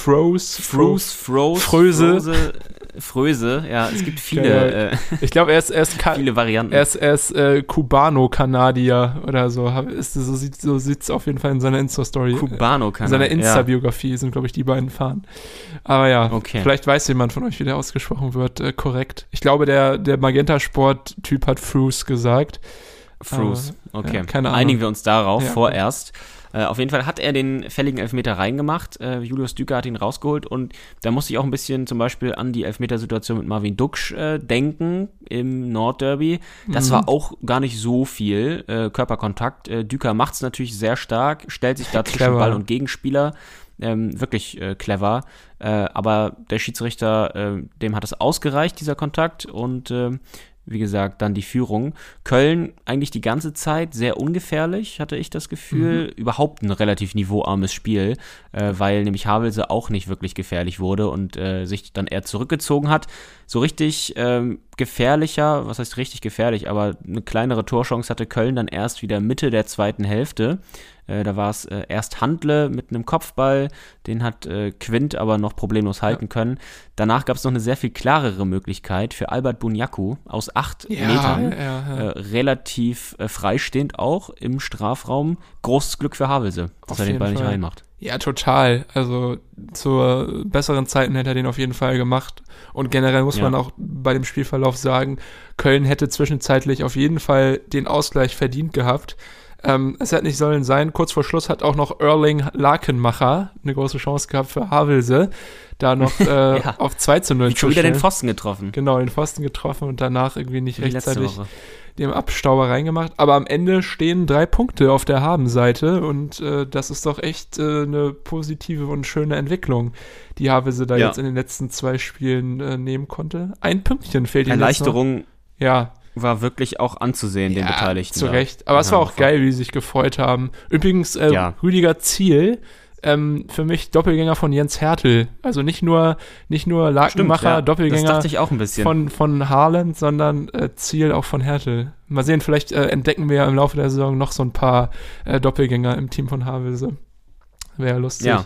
Frus, Froze, Fröse. Fröse. Ja, es gibt viele, Ja, äh, Ich glaube, er ist, er ist, viele Varianten. er ist, er ist äh, Cubano-Kanadier oder so. Ist, so sieht so sieht's auf jeden Fall in seiner Insta-Story. Cubano kann In seiner er, Insta-Biografie sind, glaube ich, die beiden Fahren. Aber ja, Okay. vielleicht weiß jemand von euch, wie der ausgesprochen wird, äh, korrekt. Ich glaube, der, der Magenta-Sport-Typ hat Fruce gesagt. Fruce, okay. ja, keine Ahnung. Einigen wir uns darauf Ja. vorerst. Äh, auf jeden Fall hat er den fälligen Elfmeter reingemacht. Äh, Julius Düker hat ihn rausgeholt und da musste ich auch ein bisschen zum Beispiel an die Elfmetersituation mit Marvin Duksch äh, denken im Nordderby. Das Mhm. war auch gar nicht so viel äh, Körperkontakt. Äh, Düker macht es natürlich sehr stark, stellt sich da zwischen. Ball und Gegenspieler. Ähm, wirklich äh, clever. Äh, aber der Schiedsrichter, äh, dem hat es ausgereicht, dieser Kontakt. Und ähm, wie gesagt, dann die Führung. Köln eigentlich die ganze Zeit sehr ungefährlich, hatte ich das Gefühl. Überhaupt ein relativ niveauarmes Spiel, äh, weil nämlich Havelse auch nicht wirklich gefährlich wurde und äh, sich dann eher zurückgezogen hat. So richtig ähm, gefährlicher, was heißt richtig gefährlich, aber eine kleinere Torchance hatte Köln dann erst wieder Mitte der zweiten Hälfte. Äh, da war es äh, erst Handle mit einem Kopfball, den hat äh, Quint aber noch problemlos halten können. Danach gab es noch eine sehr viel klarere Möglichkeit für Albert Bunyaku aus acht Ja, Metern. ja, ja. Äh, relativ äh, freistehend auch im Strafraum. Großes Glück für Havelse, dass Auf er den Ball nicht Fall. reinmacht. Ja, total. Also zur besseren Zeiten hätte er den auf jeden Fall gemacht. Und generell muss Ja. man auch bei dem Spielverlauf sagen, Köln hätte zwischenzeitlich auf jeden Fall den Ausgleich verdient gehabt. Ähm, es hätte nicht sollen sein. Kurz vor Schluss hat auch noch Erling Lakenmacher eine große Chance gehabt für Havelse, da noch äh, Ja. auf 2 zu 0 Schon wieder den. Pfosten getroffen. Genau, den Pfosten getroffen und danach irgendwie nicht Wie rechtzeitig dem Abstauber reingemacht. Aber am Ende stehen drei Punkte auf der Habenseite und äh, das ist doch echt äh, eine positive und schöne Entwicklung, die Havelse da Ja. jetzt in den letzten zwei Spielen äh, nehmen konnte. Ein Pünktchen fehlt ihm jetzt noch. Erleichterung Ja, war wirklich auch anzusehen, den Beteiligten. zu. Recht. Aber es war auch Ja, geil, wie sie sich gefreut haben. Übrigens, äh, Ja. Rüdiger Ziel, ähm, für mich Doppelgänger von Jens Hertel. Also nicht nur, nicht nur Stimmt, Lakenmacher, ja, Das Doppelgänger dachte ich auch ein bisschen. von, von Haaland, sondern äh, Ziel auch von Hertel. Mal sehen, vielleicht äh, entdecken wir ja im Laufe der Saison noch so ein paar äh, Doppelgänger im Team von Havelse. Wäre ja lustig. Ja.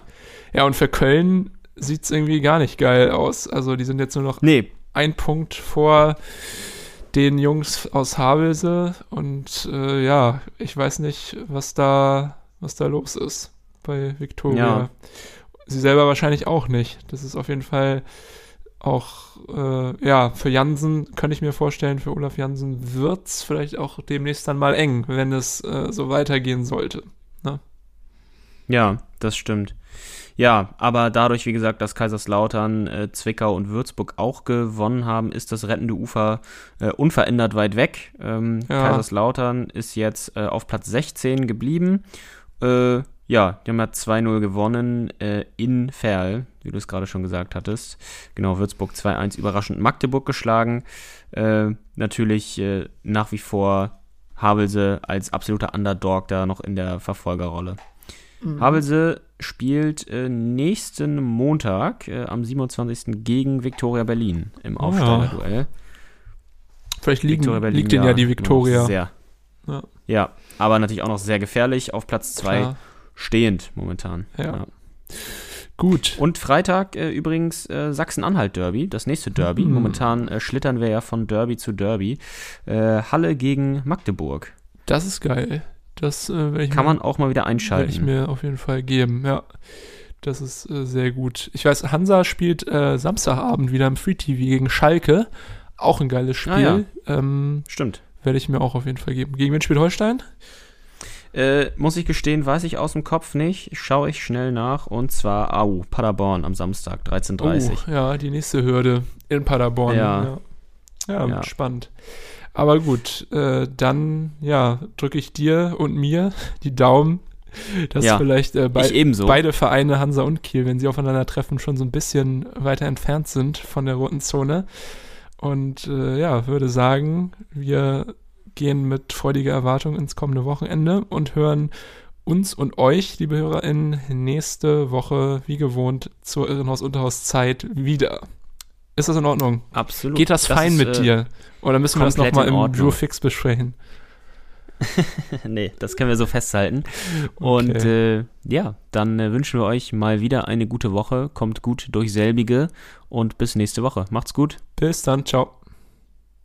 ja, und für Köln sieht es irgendwie gar nicht geil aus. Also die sind jetzt nur noch nee, ein Punkt vor den Jungs aus Havelse und äh, ja, ich weiß nicht, was da, was da los ist bei Viktoria. Ja. Sie selber wahrscheinlich auch nicht. Das ist auf jeden Fall auch, äh, ja, für Jansen könnte ich mir vorstellen, für Olaf Jansen wird's vielleicht auch demnächst dann mal eng, wenn es äh, so weitergehen sollte. Ja, das stimmt. Ja, aber dadurch, wie gesagt, dass Kaiserslautern, äh, Zwickau und Würzburg auch gewonnen haben, ist das rettende Ufer äh, unverändert weit weg. Ähm, Ja. Kaiserslautern ist jetzt äh, auf Platz 16 geblieben. Äh, ja, die haben ja 2-0 gewonnen äh, in Ferl, wie du es gerade schon gesagt hattest. Genau, Würzburg 2-1 überraschend Magdeburg geschlagen. Äh, natürlich nach wie vor Havelse als absoluter Underdog da noch in der Verfolgerrolle. Havelse spielt äh, nächsten Montag äh, am 27. gegen Viktoria Berlin im Oh Aufsteigerduell. Vielleicht liegen, Berlin, liegt denen ja die noch Viktoria. Sehr. Ja. Ja. aber natürlich auch noch sehr gefährlich auf Platz 2 Klar. stehend momentan. Ja. Gut. Und Freitag äh, übrigens äh, Sachsen-Anhalt-Derby, das nächste Derby. Mhm. Momentan äh, schlittern wir ja von Derby zu Derby. Äh, Halle gegen Magdeburg. Das ist geil. Das äh, Kann mir- man auch mal wieder Werde ich einschalten. mir auf jeden Fall geben, ja. Das ist äh, sehr gut. Ich weiß, Hansa spielt äh, Samstagabend wieder im Free TV gegen Schalke. Auch ein geiles Spiel. Ah, ja. ähm, Stimmt. Werde ich mir auch auf jeden Fall geben. Gegen wen spielt Holstein? Äh, muss ich gestehen, weiß ich aus dem Kopf nicht. Schaue ich schnell nach. Und zwar Au, Paderborn am Samstag, 13.30 Oh, ja, die nächste Hürde in Paderborn. Ja. Ja, ja, Ja. spannend. Aber gut, äh, dann ja, drücke ich dir und mir die Daumen, dass Ja, vielleicht äh, bei, beide Vereine, Hansa und Kiel, wenn sie aufeinander treffen, schon so ein bisschen weiter entfernt sind von der roten Zone. Und äh, ja, würde sagen, wir gehen mit freudiger Erwartung ins kommende Wochenende und hören uns und euch, liebe HörerInnen, nächste Woche wie gewohnt zur Irrenhaus-Unterhaus-Zeit wieder. Ist das in Ordnung? Absolut. Geht das, fein ist, mit äh, dir? Oder müssen wir das nochmal im Ordnung. Drew Fix besprechen? nee, das können wir so festhalten. Und äh, ja, dann äh, wünschen wir euch mal wieder eine gute Woche. Kommt gut durch selbige und bis nächste Woche. Macht's gut. Bis dann, ciao.